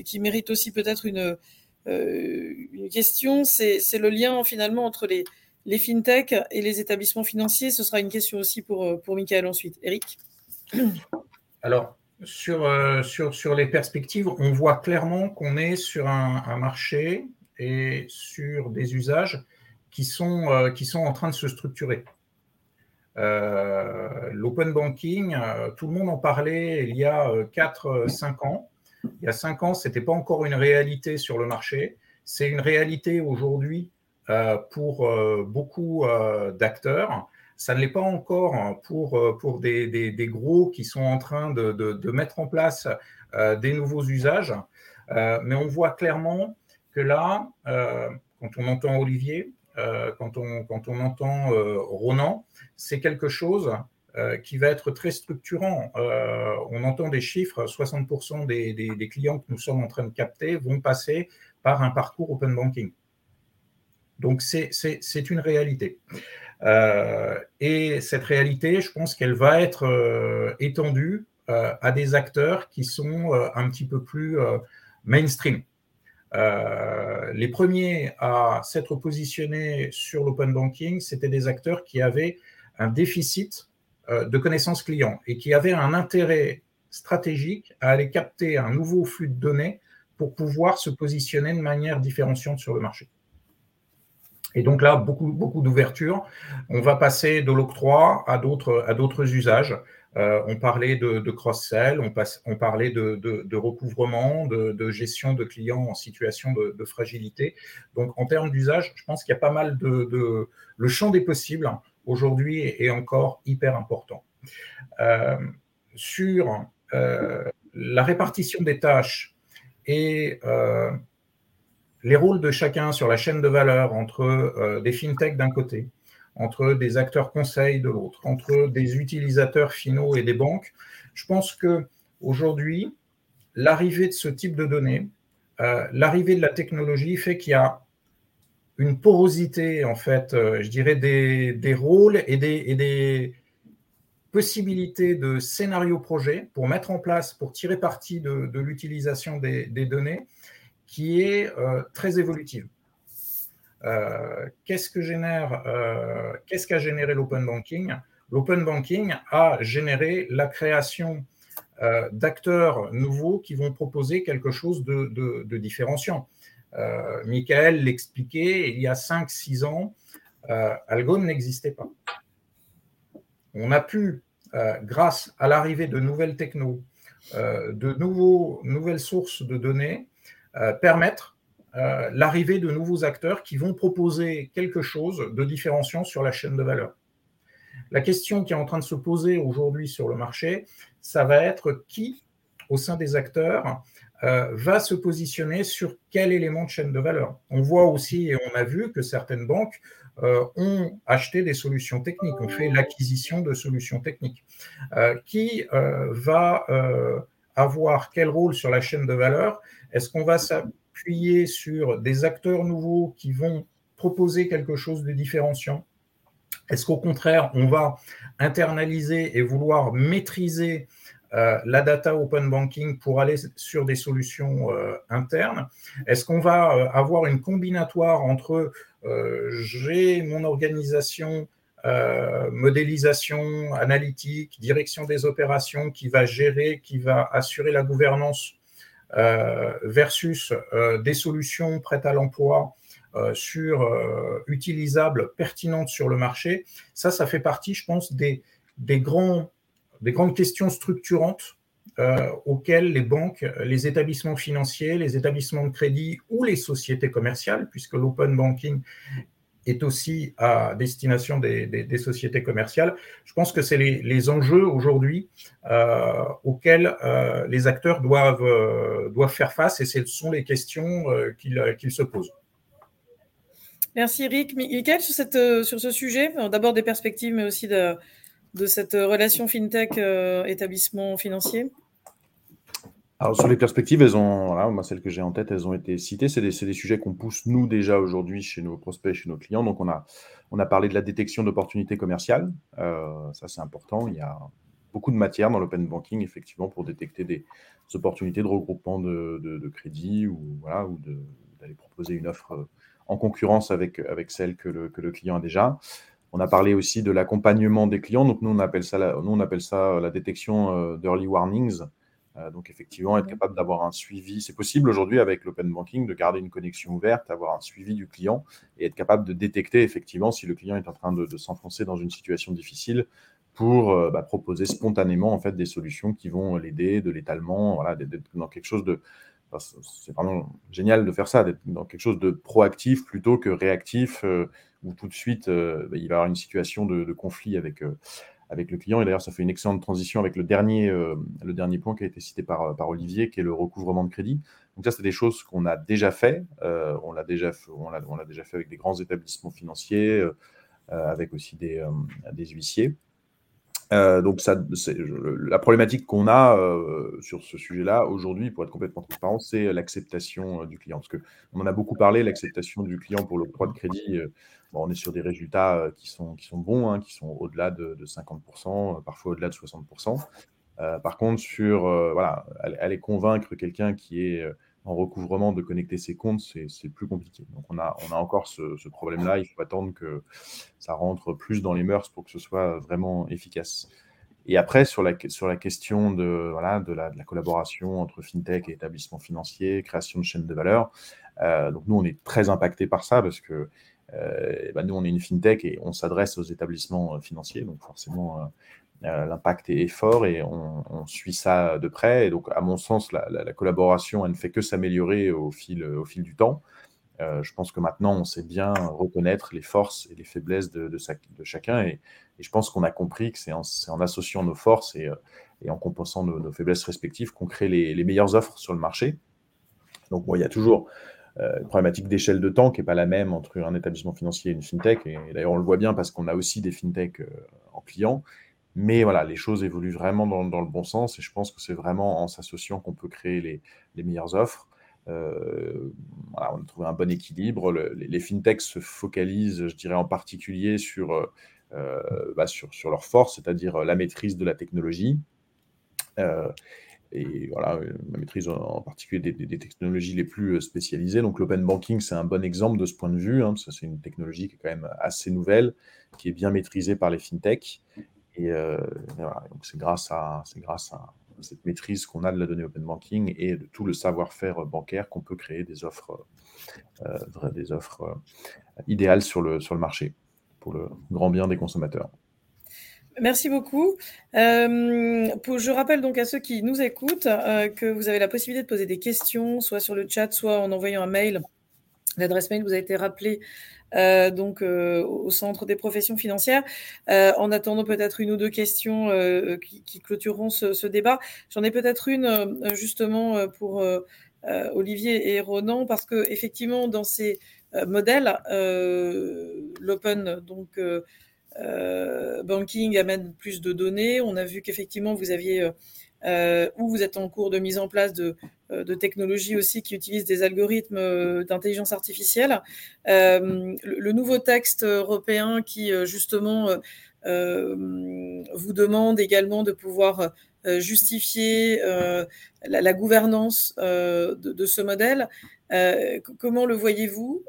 qui mérite aussi peut-être une, une question, c'est le lien finalement entre les, les fintechs et les établissements financiers. Ce sera une question aussi pour, pour Michael ensuite. Eric? Alors, sur, euh, sur, les perspectives, on voit clairement qu'on est sur un, marché et sur des usages qui sont, euh, en train de se structurer. Euh, L'open banking, tout le monde en parlait il y a 4-5 ans. Il y a 5 ans, ce n'était pas encore une réalité sur le marché. c'est une réalité aujourd'hui pour beaucoup d'acteurs. Ça ne l'est pas encore pour, pour des, des, gros qui sont en train de, de, mettre en place des nouveaux usages. mais on voit clairement que là, quand on entend Olivier, quand, on, quand on entend Ronan, c'est quelque chose euh, qui va être très structurant. Euh, on entend des chiffres, 60% des, clients que nous sommes en train de capter vont passer par un parcours open banking. Donc c'est une réalité. Euh, et cette réalité, je pense qu'elle va être étendue à des acteurs qui sont un petit peu plus mainstream. les premiers à s'être positionnés sur l'open banking, c'était des acteurs qui avaient un déficit euh, de connaissances clients et qui avait un intérêt stratégique à aller capter un nouveau flux de données pour pouvoir se positionner de manière différenciante sur le marché. Et donc là, beaucoup, beaucoup d'ouverture. On va passer de l'octroi à d'autres, à d'autres usages. Euh, on parlait de, cross-sell, on, parlait de, recouvrement, de, gestion de clients en situation de, fragilité. Donc en termes d'usage, je pense qu'il y a pas mal de, Le champ des possibles aujourd'hui est encore hyper important. Euh, sur euh, la répartition des tâches et les rôles de chacun sur la chaîne de valeur entre des fintechs d'un côté, entre des acteurs conseils de l'autre, entre des utilisateurs finaux et des banques, je pense que aujourd'hui, l'arrivée de ce type de données, l'arrivée de la technologie fait qu'il y a une porosité, en fait, euh, je dirais, des, rôles et des, possibilités de scénario projet pour mettre en place, pour tirer parti de, l'utilisation des, données, qui est euh, très évolutive. Euh, génère, qu'est-ce qu'a généré l'open banking? L'open banking a généré la création d'acteurs nouveaux qui vont proposer quelque chose de différenciant. Euh, Michael l'expliquait, il y a 5-6 ans, euh, Algon n'existait pas. On a pu, euh, grâce à l'arrivée de nouvelles technos, de nouvelles sources de données, permettre l'arrivée de nouveaux acteurs qui vont proposer quelque chose de différenciant sur la chaîne de valeur. La question qui est en train de se poser aujourd'hui sur le marché, ça va être qui, au sein des acteurs, euh, va se positionner sur quel élément de chaîne de valeur. On voit aussi et on a vu que certaines banques euh, ont acheté des solutions techniques, ont fait l'acquisition de solutions techniques. Euh, qui va avoir quel rôle sur la chaîne de valeur. Est-ce qu'on va s'appuyer sur des acteurs nouveaux qui vont proposer quelque chose de différenciant? Est-ce qu'au contraire, on va internaliser et vouloir maîtriser euh, la data open banking pour aller sur des solutions euh, internes? Est-ce qu'on va euh, avoir une combinatoire entre j'ai mon organisation, modélisation, analytique, direction des opérations qui va gérer, qui va assurer la gouvernance versus des solutions prêtes à l'emploi sur utilisables, pertinentes sur le marché. Ça, ça fait partie, je pense, des, des grands des grandes questions structurantes euh, auxquelles les banques, les établissements financiers, les établissements de crédit ou les sociétés commerciales, puisque l'open banking est aussi à destination des, sociétés commerciales. Je pense que c'est les, enjeux aujourd'hui euh, auxquels euh, les acteurs doivent, doivent faire face et ce sont les questions qu'ils se posent. Merci Eric. Michael, sur, cette, sur ce sujet, d'abord des perspectives, mais aussi de, de cette relation fintech-établissement euh, financier alors, sur les perspectives, elles ont, voilà, moi, celles que j'ai en tête, elles ont été citées. C'est des, des, sujets qu'on pousse, nous, déjà aujourd'hui, chez nos prospects, chez nos clients. Donc, on a, on a parlé de la détection d'opportunités commerciales. Euh, ça, c'est important. Il y a beaucoup de matière dans l'open banking, effectivement, pour détecter des, opportunités de regroupement de, de, crédit ou, voilà, ou d'aller proposer une offre en concurrence avec, avec celle que le, que le client a déjà. On a parlé aussi de l'accompagnement des clients. Donc, nous, on appelle ça la, nous, on appelle ça euh, la détection euh, d'early warnings. Euh, donc, effectivement, être capable d'avoir un suivi. C'est possible aujourd'hui avec l'open banking de garder une connexion ouverte, avoir un suivi du client et être capable de détecter effectivement si le client est en train de, s'enfoncer dans une situation difficile pour bah, proposer spontanément en fait des solutions qui vont l'aider, de l'étalement, voilà, dans quelque chose de, c'est vraiment génial de faire ça, d'être dans quelque chose de proactif plutôt que réactif, où tout de suite, bah, il va y avoir une situation de, conflit avec, avec le client. Et d'ailleurs, ça fait une excellente transition avec le dernier, le dernier point qui a été cité par, par Olivier, qui est le recouvrement de crédit. Donc ça, c'est des choses qu'on a déjà fait. on l'a déjà, on l'a déjà fait avec des grands établissements financiers, avec aussi des, des huissiers. Euh, donc, ça, la problématique qu'on a euh, sur ce sujet-là aujourd'hui, pour être complètement transparent, c'est l'acceptation euh, du client. Parce qu'on en a beaucoup parlé, l'acceptation du client pour l'octroi de crédit. On est sur des résultats qui sont, qui sont bons, hein, qui sont au-delà de, 50%, parfois au-delà de 60%. par contre, sur voilà, aller convaincre quelqu'un qui est en recouvrement de connecter ses comptes, c'est plus compliqué. Donc on a, on a encore ce, problème-là. Il faut attendre que ça rentre plus dans les mœurs pour que ce soit vraiment efficace. Et après, sur la, sur la question de, voilà, de, la, collaboration entre FinTech et établissements financiers, création de chaînes de valeur, euh, donc nous, on est très impacté par ça parce que euh, bah, nous, on est une FinTech et on s'adresse aux établissements financiers. Donc forcément, euh, euh, l'impact est fort et on, suit ça de près. Et donc, à mon sens, la, collaboration, elle ne fait que s'améliorer au fil, du temps. Euh, je pense que maintenant, on sait bien reconnaître les forces et les faiblesses de, chacun. Et, je pense qu'on a compris que c'est en, associant nos forces et, euh, en compensant nos, faiblesses respectives qu'on crée les, meilleures offres sur le marché. Donc, il y a toujours une problématique d'échelle de temps qui n'est pas la même entre un établissement financier et une fintech. Et, d'ailleurs, on le voit bien parce qu'on a aussi des fintechs en clients. Mais voilà, les choses évoluent vraiment dans, le bon sens et je pense que c'est vraiment en s'associant qu'on peut créer les, meilleures offres. Euh, on a trouvé un bon équilibre. les, fintechs se focalisent, je dirais en particulier, sur, euh, bah, sur, sur leur force, c'est-à-dire la maîtrise de la technologie. Euh, et voilà, la maîtrise en particulier des, technologies les plus spécialisées. Donc l'open banking, c'est un bon exemple de ce point de vue. Hein, c'est une technologie qui est quand même assez nouvelle, qui est bien maîtrisée par les fintechs et, euh, donc c'est grâce à, c'est grâce à cette maîtrise qu'on a de la donnée open banking et de tout le savoir-faire bancaire qu'on peut créer des offres, euh, des offres euh, idéales sur le, sur le marché pour le grand bien des consommateurs. Merci beaucoup. je rappelle donc à ceux qui nous écoutent que vous avez la possibilité de poser des questions, soit sur le chat, soit en envoyant un mail. L'adresse mail vous a été rappelée euh, donc euh, au centre des professions financières. Euh, en attendant peut-être une ou deux questions qui, qui, clôtureront ce, ce débat, j'en ai peut-être une justement pour Olivier et Ronan, parce que effectivement dans ces modèles, l'open donc banking amène plus de données. On a vu qu'effectivement vous aviez euh, ou vous êtes en cours de mise en place de, euh, technologies aussi qui utilisent des algorithmes euh, d'intelligence artificielle. le, nouveau texte européen qui justement vous demande également de pouvoir justifier la, gouvernance de, ce modèle. comment le voyez-vous?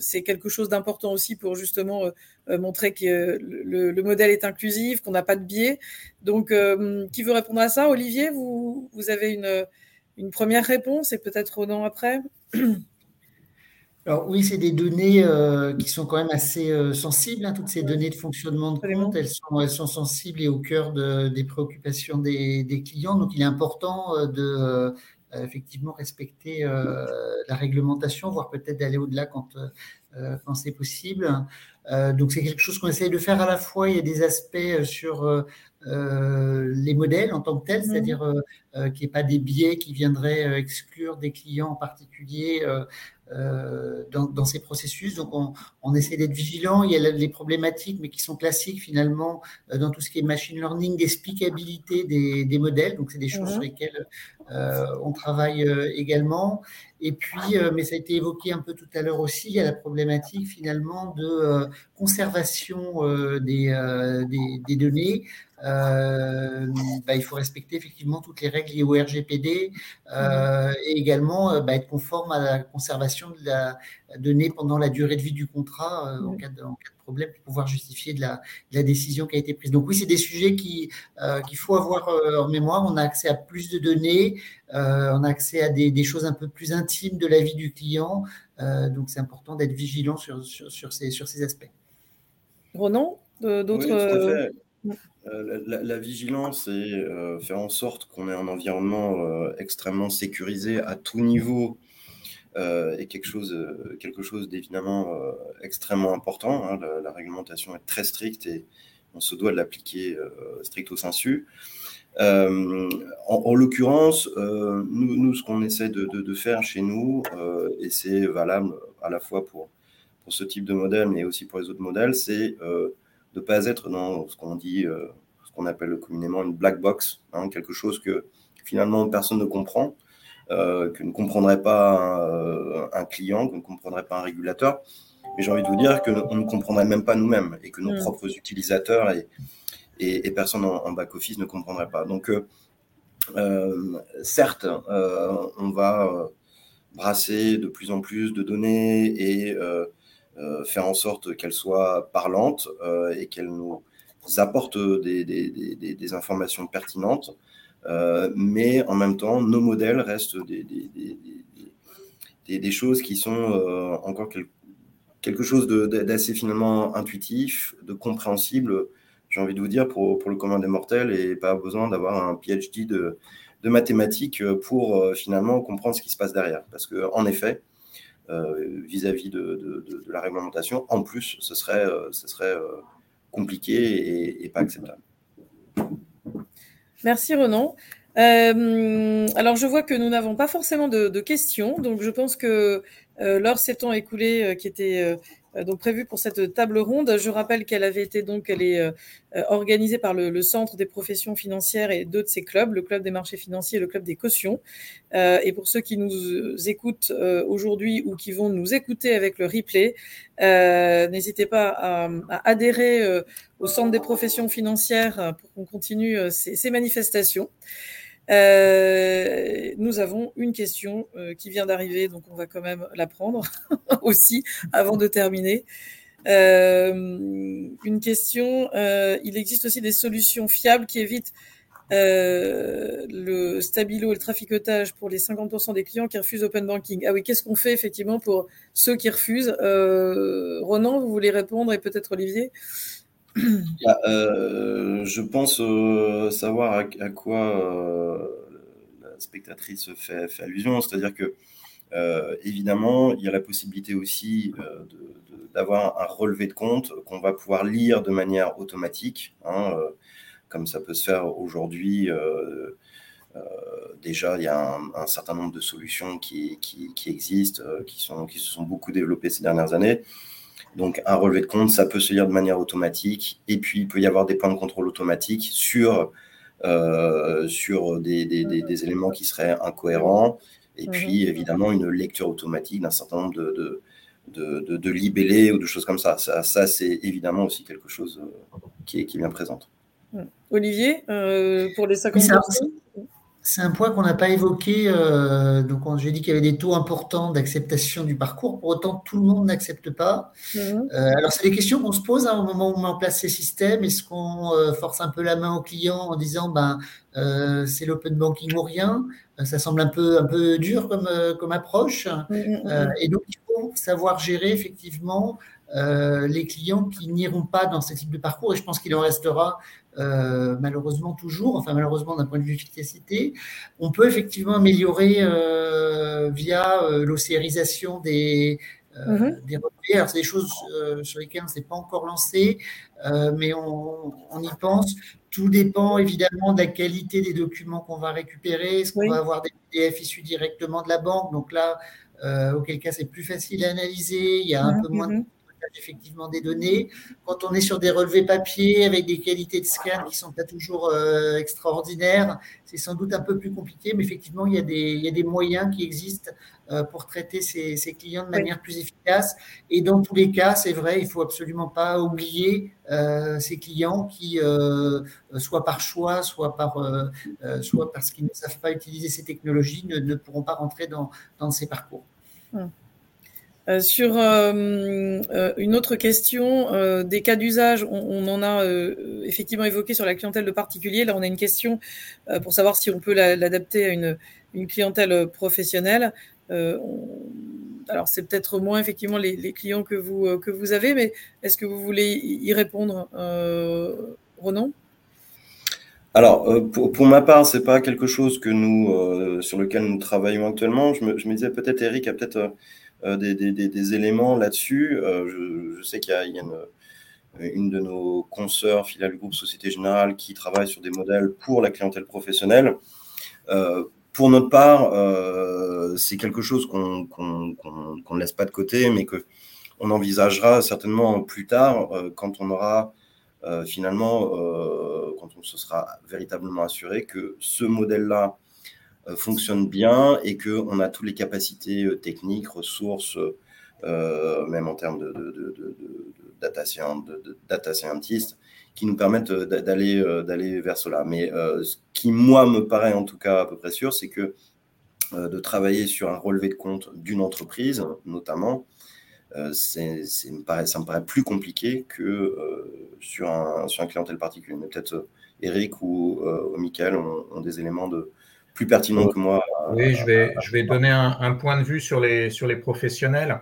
C'est quelque chose d'important aussi pour justement montrer que le, le, modèle est inclusif, qu'on n'a pas de biais. Donc, qui veut répondre à ça? Olivier, vous, vous avez une, une première réponse et peut-être Ronan après? alors oui, c'est des données euh, qui sont quand même assez euh, sensibles. Hein, toutes ces données de fonctionnement de compte, elles sont, elles sont sensibles et au cœur des préoccupations des, des, clients. Donc il est important euh, de effectivement respecter la réglementation, voire peut-être d'aller au-delà quand, quand c'est possible. donc c'est quelque chose qu'on essaye de faire à la fois. Il y a des aspects sur euh, les modèles en tant que tels, mhm. c'est-à-dire euh, euh, qu'il n'y ait pas des biais qui viendraient exclure des clients en particulier dans, ces processus. Donc, on, essaie d'être vigilant. Il y a les problématiques, mais qui sont classiques finalement dans tout ce qui est machine learning, d'explicabilité des, modèles. Donc, c'est des choses mhm. sur lesquelles on travaille également. Et puis, mais ça a été évoqué un peu tout à l'heure aussi, il y a la problématique finalement de conservation des, des, données. Euh, bah, il faut respecter effectivement toutes les règles liées au RGPD euh, et également euh, bah, être conforme à la conservation de la donnée pendant la durée de vie du contrat en, cas de, problème pour pouvoir justifier de la, décision qui a été prise. Donc oui, c'est des sujets qu'il faut avoir en mémoire. On a accès à plus de données, on a accès à des, choses un peu plus intimes de la vie du client. donc c'est important d'être vigilant sur, sur, ces, sur ces aspects. Ronan, d'autres... la, vigilance et faire en sorte qu'on ait un environnement extrêmement sécurisé à tout niveau est quelque chose, quelque chose d'évidemment extrêmement important. Hein. La, réglementation est très stricte et on se doit de l'appliquer stricto sensu. Euh, en, l'occurrence, euh, nous, ce qu'on essaie de, faire chez nous, euh, et c'est valable à la fois pour, pour ce type de modèle, mais aussi pour les autres modèles, c'est de ne pas être dans ce qu'on dit, qu'on appelle communément une black box, hein, quelque chose que finalement personne ne comprend, que ne comprendrait pas un, client, que ne comprendrait pas un régulateur. Mais j'ai envie de vous dire qu'on ne comprendrait même pas nous-mêmes et que nos mm. propres utilisateurs et, et, personne en, back-office ne comprendrait pas. Donc, euh, euh, certes, euh, on va brasser de plus en plus de données et faire en sorte qu'elles soient parlantes et qu'elles nous apportent des, des, informations pertinentes. Mais en même temps, nos modèles restent des, choses qui sont encore quelque chose d'assez finalement intuitif, de compréhensible j'ai envie de vous dire, pour, le commun des mortels et pas besoin d'avoir un PhD de, mathématiques pour euh, finalement comprendre ce qui se passe derrière. Parce que en effet, euh, vis-à-vis de, la réglementation, en plus, euh, ce serait compliqué et, pas acceptable. Merci Renan. alors je vois que nous n'avons pas forcément de, questions, donc je pense que l'heure s'étant écoulée, qui était euh, donc prévue pour cette table ronde. Je rappelle qu'elle avait été donc elle est euh, euh, organisée par le, Centre des professions financières et deux de ses clubs, le club des marchés financiers et le club des cautions. et pour ceux qui nous écoutent aujourd'hui ou qui vont nous écouter avec le replay, n'hésitez pas à, adhérer au Centre des professions financières pour qu'on continue ces manifestations. Euh, nous avons une question euh, qui vient d'arriver, donc on va quand même la prendre aussi avant de terminer. Euh, une question, il existe aussi des solutions fiables qui évitent le stabilo et le traficotage pour les 50% des clients qui refusent open banking. Ah oui, qu'est-ce qu'on fait effectivement pour ceux qui refusent? Ronan, vous voulez répondre et peut-être Olivier? bah, euh, je pense euh, savoir à, quoi euh, la spectatrice fait, allusion, c'est-à-dire que évidemment, il y a la possibilité aussi d'avoir un relevé de compte qu'on va pouvoir lire de manière automatique, hein, comme ça peut se faire aujourd'hui. déjà, il y a un, certain nombre de solutions qui, existent, qui se sont beaucoup développées ces dernières années. Donc, un relevé de compte, ça peut se lire de manière automatique. Et puis, il peut y avoir des points de contrôle automatiques sur, euh, sur des, des, des, éléments qui seraient incohérents. Et puis, évidemment, une lecture automatique d'un certain nombre de, de, de, de, libellés ou de choses comme ça. Ça, ça c'est évidemment aussi quelque chose euh, qui est, qui est bien présente. Olivier, euh, pour les 50%. C'est un point qu'on n'a pas évoqué. Euh, donc, j'ai dit qu'il y avait des taux importants d'acceptation du parcours. Pour autant, tout le monde n'accepte pas. Mhm. Euh, alors, c'est des questions qu'on se pose hein, au moment où on met en place ces systèmes. Est-ce qu'on euh, force un peu la main au client en disant, ben, c'est l'open banking ou rien? Ça semble un peu, un peu dur comme, comme approche. Mhm, mhm, et donc, il faut savoir gérer effectivement les clients qui n'iront pas dans ce type de parcours. Et je pense qu'il en restera euh, malheureusement toujours, enfin malheureusement d'un point de vue efficacité. On peut effectivement améliorer euh, via euh, l'océarisation des, mm des repères. C'est des choses sur lesquelles on ne s'est pas encore lancé, mais on, on, y pense. Tout dépend évidemment de la qualité des documents qu'on va récupérer. Est-ce qu'on va avoir des PDF issus directement de la banque? Donc là, auquel cas c'est plus facile à analyser. Il y a un peu moins de mhm effectivement des données. Quand on est sur des relevés papier avec des qualités de scan qui ne sont pas toujours euh, extraordinaires, c'est sans doute un peu plus compliqué, mais effectivement, il y a des, il y a des moyens qui existent euh, pour traiter ces, ces, clients de manière plus efficace. Et dans tous les cas, c'est vrai, il faut absolument pas oublier euh, ces clients qui, soit par choix, soit, par, soit parce qu'ils ne savent pas utiliser ces technologies, ne, ne pourront pas rentrer dans, dans ces parcours. Hum. Euh, sur euh, euh, une autre question, des cas d'usage, on, en a effectivement évoqué sur la clientèle de particuliers. Là, on a une question pour savoir si on peut l'adapter à une, clientèle professionnelle. alors, c'est peut-être moins effectivement les, clients que vous, que vous avez, mais est-ce que vous voulez y répondre, Ronan? Alors, pour, ma part, c'est pas quelque chose que nous, sur lequel nous travaillons actuellement. Je me, disais peut-être, Eric a peut-être des, éléments là-dessus. Je, sais qu'il y a, une, de nos consoeurs, filiale du groupe Société Générale, qui travaille sur des modèles pour la clientèle professionnelle. pour notre part, c'est quelque chose qu'on ne laisse pas de côté, mais que on envisagera certainement plus tard quand on aura euh, finalement, euh, quand on se sera véritablement assuré que ce modèle-là euh, fonctionne bien et qu'on a toutes les capacités techniques, ressources, même en termes de, data, scientist, qui nous permettent d'aller d'aller vers cela. Mais ce qui, moi, me paraît en tout cas à peu près sûr, c'est que de travailler sur un relevé de compte d'une entreprise, notamment, euh, ça me paraît plus compliqué que euh, sur, un, sur un clientèle particulier. Mais peut-être euh, Eric ou, ou Michael ont, des éléments de, plus pertinents que moi. Oui, je vais, je vais donner un, point de vue sur les, sur les professionnels.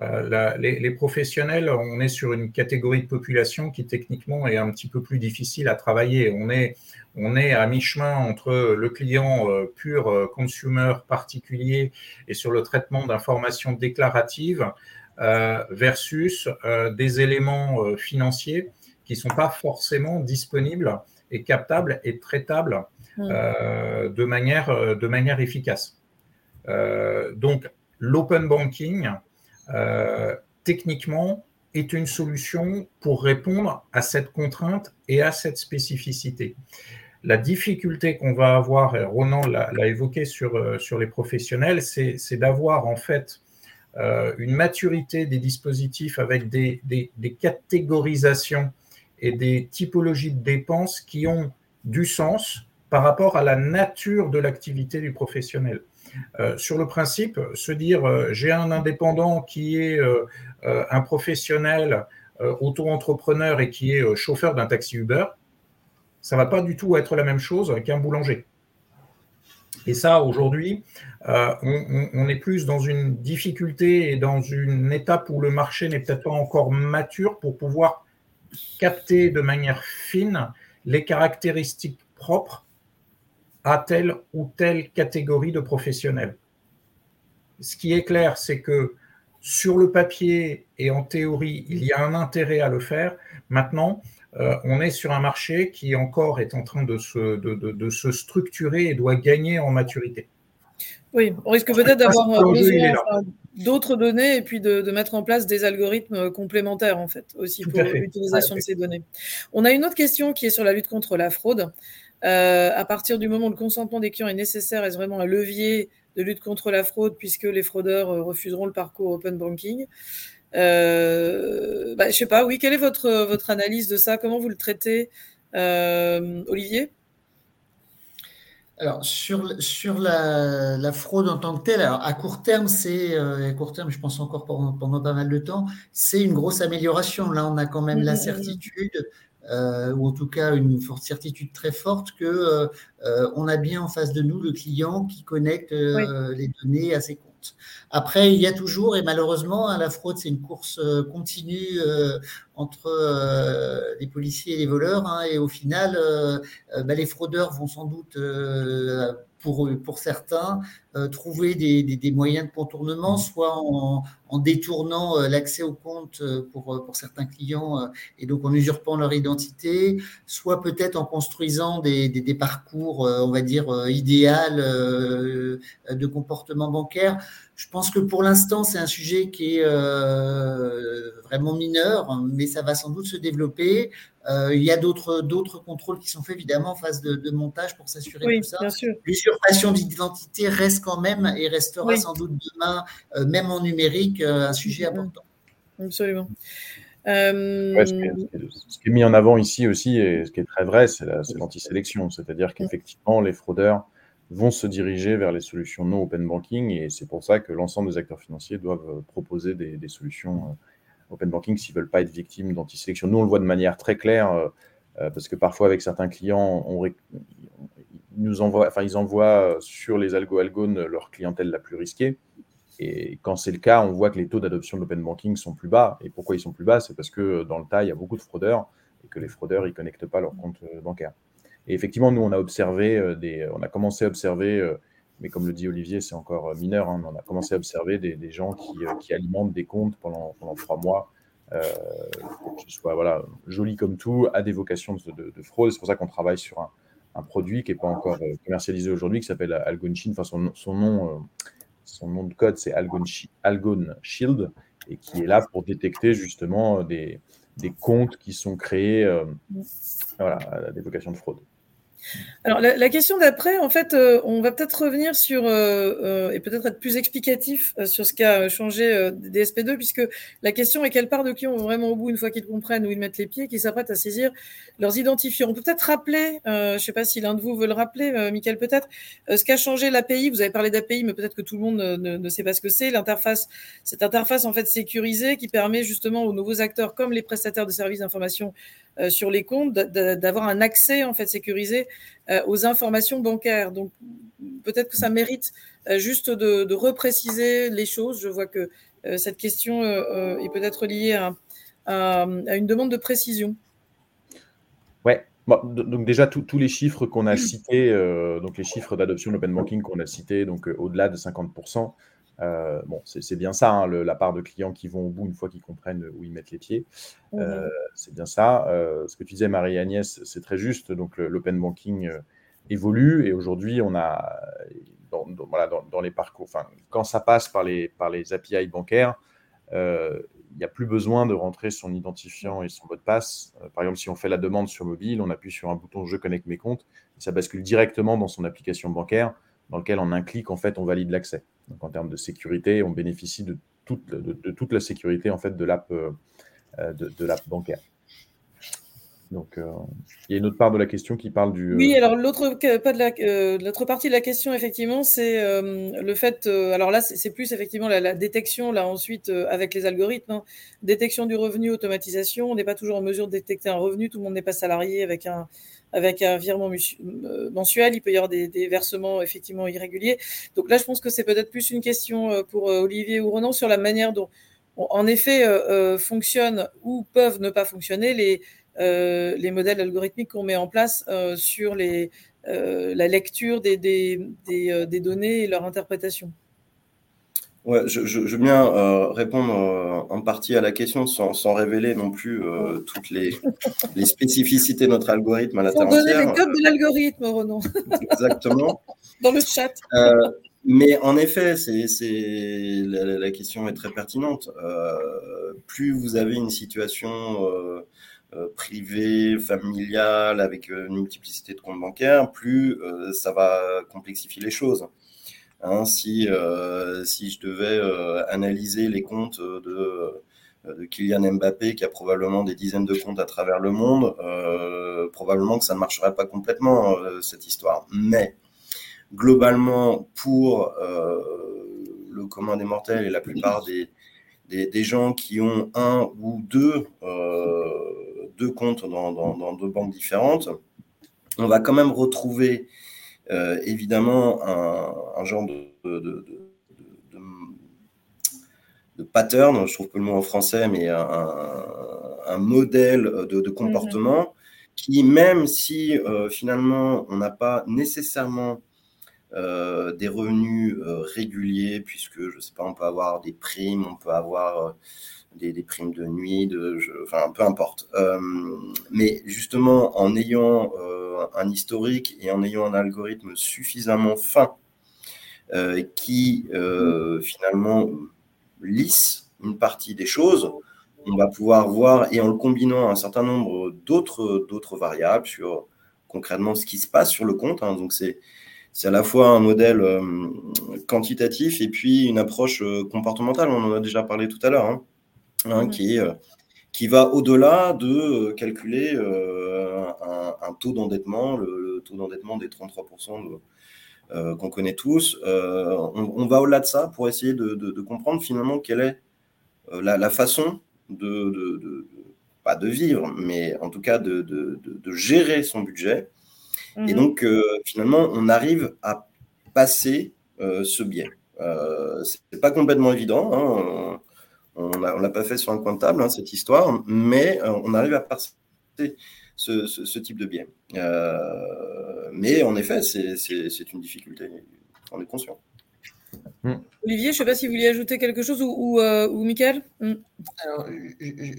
les, les, professionnels, on est sur une catégorie de population qui techniquement est un petit peu plus difficile à travailler. On est, on est à mi-chemin entre le client pur consumer particulier et sur le traitement d'informations déclaratives. Euh, versus euh, des éléments euh, financiers qui ne sont pas forcément disponibles et captables et traitables mmh. de, manière, de manière efficace. donc, l'open banking, techniquement, est une solution pour répondre à cette contrainte et à cette spécificité. La difficulté qu'on va avoir, Ronan l'a évoqué sur, les professionnels, c'est d'avoir en fait euh, une maturité des dispositifs avec des, catégorisations et des typologies de dépenses qui ont du sens par rapport à la nature de l'activité du professionnel. Euh, sur le principe, se dire euh, j'ai un indépendant qui est un professionnel auto-entrepreneur et qui est chauffeur d'un taxi Uber, ça va pas du tout être la même chose qu'un boulanger. Et ça, aujourd'hui, euh, on, est plus dans une difficulté et dans une étape où le marché n'est peut-être pas encore mature pour pouvoir capter de manière fine les caractéristiques propres à telle ou telle catégorie de professionnels. Ce qui est clair, c'est que sur le papier et en théorie, il y a un intérêt à le faire. Maintenant, euh, on est sur un marché qui encore est en train de se, de, se structurer et doit gagner en maturité. Oui, on risque peut-être d'avoir besoin d'autres données et puis de, mettre en place des algorithmes complémentaires, en fait, aussi pour l'utilisation de ces données. On a une autre question qui est sur la lutte contre la fraude. Euh, à partir du moment où le consentement des clients est nécessaire, est-ce vraiment un levier de lutte contre la fraude puisque les fraudeurs euh, refuseront le parcours open banking? Euh, bah, je sais pas, oui, quelle est votre, votre analyse de ça? Comment vous le traitez, euh, Olivier? Alors, sur, sur la, la, fraude en tant que telle, alors à court terme, c'est, euh, à court terme, je pense encore pendant, pendant pas mal de temps, c'est une grosse amélioration. Là, on a quand même la mmh, mmh. certitude, euh, ou en tout cas une forte certitude très forte que euh, euh on a bien en face de nous le client qui connecte euh, les données à ses comptes. Après, il y a toujours, et malheureusement, hein, la fraude, c'est une course euh, continue euh, entre euh, les policiers et les voleurs. Hein, et au final, bah, les fraudeurs vont sans doute pour, pour certains, euh, trouver des, des, des, moyens de contournement, mmh. soit en, en détournant euh, l'accès au compte euh, pour, pour certains clients et donc en usurpant leur identité, soit peut-être en construisant des, des, parcours, on va dire, idéal de comportement bancaire. Je pense que pour l'instant, c'est un sujet qui est vraiment mineur, mais ça va sans doute se développer. Euh, il y a d'autres contrôles qui sont faits évidemment en phase de, montage pour s'assurer tout ça. L'usurpation d'identité reste quand même et restera sans doute demain, euh, même en numérique, euh, un sujet important. Absolument. ce, qui est, mis en avant ici aussi, et ce qui est très vrai, c'est l'antisélection. C'est-à-dire qu'effectivement, les fraudeurs vont se diriger vers les solutions non open banking, et c'est pour ça que l'ensemble des acteurs financiers doivent proposer des, solutions open banking s'ils ne veulent pas être victimes d'antisélection. Nous, on le voit de manière très claire, euh, euh, parce que parfois, avec certains clients, ils envoient sur les algo-algones leur clientèle la plus risquée. Et quand c'est le cas, on voit que les taux d'adoption de l'open banking sont plus bas. Et pourquoi ils sont plus bas? C'est parce que dans le tas, il y a beaucoup de fraudeurs et que les fraudeurs, ils ne connectent pas leur compte bancaire. Et effectivement, nous, on a observé des, on a commencé à observer, mais comme le dit Olivier, c'est encore mineur, hein, on a commencé à observer des, gens qui, alimentent des comptes pendant, pendant trois mois, que ce soit voilà, joli comme tout, à des vocations de, fraude. C'est pour ça qu'on travaille sur un, produit qui n'est pas encore commercialisé aujourd'hui, qui s'appelle Algon Enfin, son, nom, son nom de code, c'est Algon, Shield, et qui est là pour détecter justement des, comptes qui sont créés euh, voilà, à des vocations de fraude. Alors la, question d'après, en fait, euh, on va peut-être revenir sur euh, euh, et peut-être être plus explicatif sur ce qu'a changé des SP2, puisque la question est quelle part de qui on vraiment au bout une fois qu'ils comprennent où ils mettent les pieds, qu'ils s'apprêtent à saisir leurs identifiants. On peut peut-être rappeler, je ne sais pas si l'un de vous veut le rappeler, Michael peut-être, ce qu'a changé l'API. Vous avez parlé d'API, mais peut-être que tout le monde ne, ne sait pas ce que c'est. L'interface, cette interface en fait sécurisée qui permet justement aux nouveaux acteurs comme les prestataires de services d'information euh, sur les comptes, d'avoir un accès en fait sécurisé euh, aux informations bancaires. Donc peut-être que ça mérite euh, juste de, repréciser les choses. Je vois que cette question est peut-être liée à, une demande de précision. Ouais. donc déjà tous les chiffres qu'on a cités, donc les chiffres d'adoption de l'open banking qu'on a cités, donc au-delà de 50%, euh, bon, c'est bien ça, hein, la part de clients qui vont au bout une fois qu'ils comprennent où ils mettent les pieds. Euh, c'est bien ça. Euh, ce que tu disais, Marie-Agnès, c'est très juste. Donc, l'open banking évolue et aujourd'hui, on a, dans, voilà, dans, les parcours, enfin, quand ça passe par les, par les API bancaires, il n'y a plus besoin de rentrer son identifiant et son mot de passe. par exemple, si on fait la demande sur mobile, on appuie sur un bouton Je connecte mes comptes, et ça bascule directement dans son application bancaire, dans lequel en un clic, en fait, on valide l'accès. Donc en termes de sécurité, on bénéficie de toute, de, toute la sécurité en fait de l'app euh, de, l'app bancaire. Donc, euh, il y a une autre part de la question qui parle du. Oui, alors l'autre pas de la, l'autre partie de la question effectivement, c'est euh, le fait. alors là, c'est, plus effectivement la, détection là ensuite avec les algorithmes, hein. détection du revenu, automatisation. On n'est pas toujours en mesure de détecter un revenu. Tout le monde n'est pas salarié avec un avec un virement euh, mensuel. Il peut y avoir des, versements effectivement irréguliers. Donc là, je pense que c'est peut-être plus une question euh, pour euh, Olivier ou Renan sur la manière dont, en effet, fonctionnent ou peuvent ne pas fonctionner les, les modèles algorithmiques qu'on met en place sur la lecture des, données et leur interprétation. Ouais, je, je, veux bien euh, répondre euh, en partie à la question sans, sans révéler non plus euh, toutes les, les, spécificités de notre algorithme à la Pour donner les codes de l'algorithme, Renan. Exactement. Dans le chat. mais en effet, c'est, la, la, question est très pertinente. plus vous avez une situation privée, familiale, avec une multiplicité de comptes bancaires, plus ça va complexifier les choses. Hein, si, euh, si je devais euh, analyser les comptes de, de, Kylian Mbappé, qui a probablement des dizaines de comptes à travers le monde, euh, probablement que ça ne marcherait pas complètement, cette histoire. Mais globalement, pour le commun des mortels et la plupart des, gens qui ont un ou deux, comptes dans, dans, deux banques différentes, on va quand même retrouver euh, évidemment un, genre de, de, pattern, je trouve pas le mot en français, mais un, modèle de, comportement mhm. qui, même si euh, finalement on n'a pas nécessairement euh, des revenus réguliers, puisque je sais pas, on peut avoir des primes, on peut avoir des, primes de nuit, de, enfin peu importe. mais justement, en ayant un historique et en ayant un algorithme suffisamment fin euh, qui euh, finalement lisse une partie des choses, on va pouvoir voir, et en le combinant un certain nombre d'autres, variables sur concrètement ce qui se passe sur le compte. Hein. donc c'est, à la fois un modèle euh, quantitatif et puis une approche comportementale, on en a déjà parlé tout à l'heure, hein, hein qui est qui va au-delà de euh, calculer euh, un, taux d'endettement, le, taux d'endettement des 33% euh, qu'on connaît tous. On, va au-delà de ça pour essayer de, comprendre finalement quelle est la, façon de, pas de vivre, mais en tout cas de, gérer son budget. Et mhm. donc, finalement, on arrive à passer ce biais. Euh, c'est pas complètement évident. Hein. On ne l'a pas fait sur un coin de table, hein, cette histoire, mais euh, on arrive à passer ce, type de biais. mais en effet, c'est une difficulté. On est conscient. Hmm. Olivier, je ne sais pas si vous vouliez ajouter quelque chose ou, ou, euh, Michael hmm. Alors,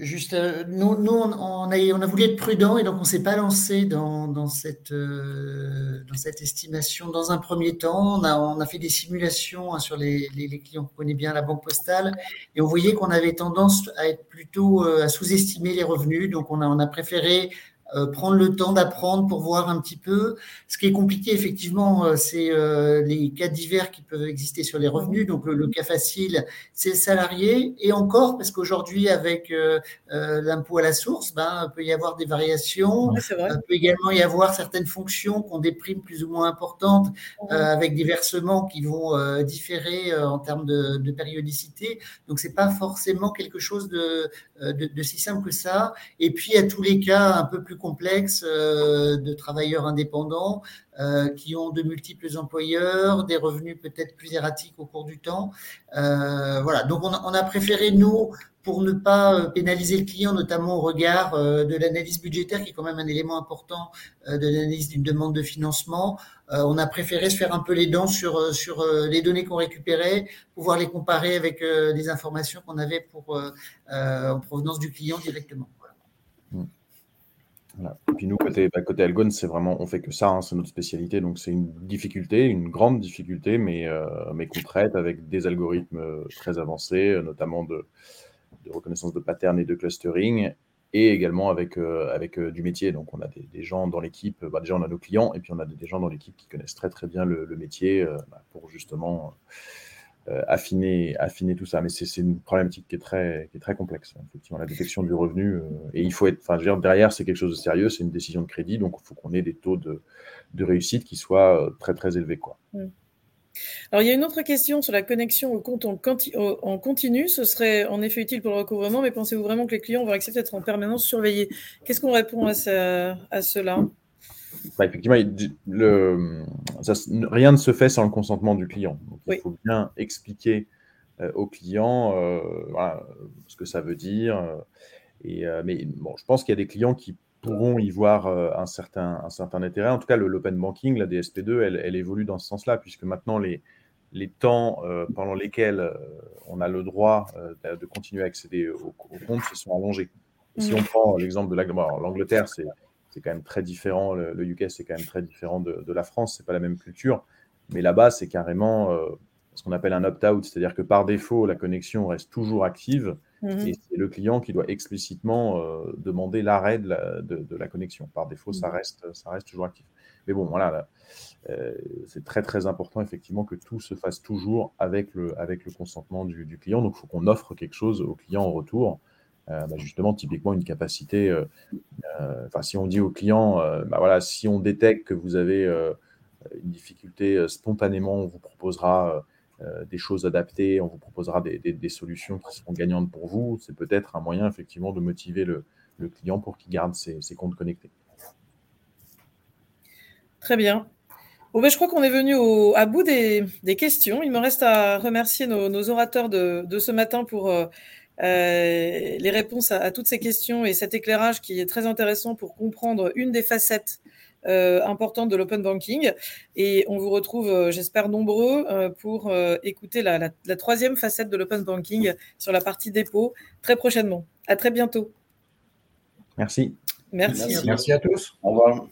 juste, euh, nous, nous on, a, on, a, voulu être prudent et donc on ne s'est pas lancé dans, dans cette, euh, dans cette estimation dans un premier temps. On a, on a fait des simulations hein, sur les, les, les, clients qu'on connaît bien, la banque postale, et on voyait qu'on avait tendance à être plutôt à sous-estimer les revenus. Donc, on a, on a préféré euh, prendre le temps d'apprendre pour voir un petit peu. Ce qui est compliqué, effectivement, euh, c'est euh, les cas divers qui peuvent exister sur les revenus. Donc, le, cas facile, c'est le salarié. Et encore, parce qu'aujourd'hui, avec l'impôt à la source, ben, peut y avoir des variations. il peut également y avoir certaines fonctions qui ont des primes plus ou moins importantes, avec des versements qui vont différer en termes de, périodicité. Donc, c'est pas forcément quelque chose de, de, de, si simple que ça. Et puis, à tous les cas un peu plus complexes euh, de travailleurs indépendants euh, qui ont de multiples employeurs, des revenus peut-être plus erratiques au cours du temps. Euh, voilà, donc on a, préféré, nous, pour ne pas pénaliser le client, notamment au regard de l'analyse budgétaire, qui est quand même un élément important de l'analyse d'une demande de financement, on a préféré se faire un peu les dents sur, sur les données qu'on récupérait, pouvoir les comparer avec des informations qu'on avait pour, en provenance du client directement. Et puis nous, côté, bah, côté Algon, c'est vraiment, on fait que ça, hein, c'est notre spécialité. Donc c'est une difficulté, une grande difficulté, mais, euh, mais qu'on avec des algorithmes euh, très avancés, euh, notamment de, reconnaissance de patterns et de clustering, et également avec, avec du métier. Donc on a des, gens dans l'équipe, bah, déjà on a nos clients, et puis on a des, gens dans l'équipe qui connaissent très très bien le, métier bah, pour justement euh, affiner, affiner tout ça. Mais c'est une problématique qui est très, qui est très complexe, effectivement, la détection du revenu. Euh, et il faut être, enfin, je veux dire, derrière, c'est quelque chose de sérieux, c'est une décision de crédit, donc il faut qu'on ait des taux de, de, réussite qui soient euh, très, très élevés. Quoi. Mm. Alors, il y a une autre question sur la connexion au compte en, continu. Ce serait en effet utile pour le recouvrement, mais pensez-vous vraiment que les clients vont accepter d'être en permanence surveillés? Qu'est-ce qu'on répond à cela? Bah, effectivement, le, rien ne se fait sans le consentement du client. il faut bien expliquer euh, au client euh, ce que ça veut dire. Euh, et, mais bon, je pense qu'il y a des clients qui pourront y voir un, certain, un certain intérêt. En tout cas, l'open banking, la DSP2, elle, elle, évolue dans ce sens-là, puisque maintenant, les, les temps pendant lesquels on a le droit de continuer à accéder au, compte se sont allongés. si mmh. on prend l'exemple de l'Angleterre, c'est c'est quand même très différent. Le, UK, c'est quand même très différent de, la France. C'est pas la même culture. Mais là-bas, c'est carrément euh, ce qu'on appelle un opt-out, c'est-à-dire que par défaut, la connexion reste toujours active mhm. et c'est le client qui doit explicitement euh, demander l'arrêt de, la, connexion. Par défaut, ça, mhm. reste, ça reste toujours actif. Mais bon, voilà, euh, c'est très très important effectivement que tout se fasse toujours avec le, avec le consentement du, du client. Donc, il faut qu'on offre quelque chose au client en retour. Euh, bah, justement, typiquement, une capacité. Euh, euh, si on dit au client, bah, voilà, si on détecte que vous avez une difficulté, spontanément, on vous proposera des choses adaptées, on vous proposera des, solutions qui seront gagnantes pour vous. C'est peut-être un moyen, effectivement, de motiver le, client pour qu'il garde ses, comptes connectés. Très bien. Ben, je crois qu'on est venu à bout des, questions. Il me reste à remercier nos, orateurs de, ce matin pour euh, les réponses à, toutes ces questions et cet éclairage qui est très intéressant pour comprendre une des facettes euh, importantes de l'open banking. Et on vous retrouve, euh, j'espère, nombreux pour écouter la, troisième facette de l'open banking sur la partie dépôt très prochainement. À très bientôt. Merci. Merci. Merci à tous. Au revoir.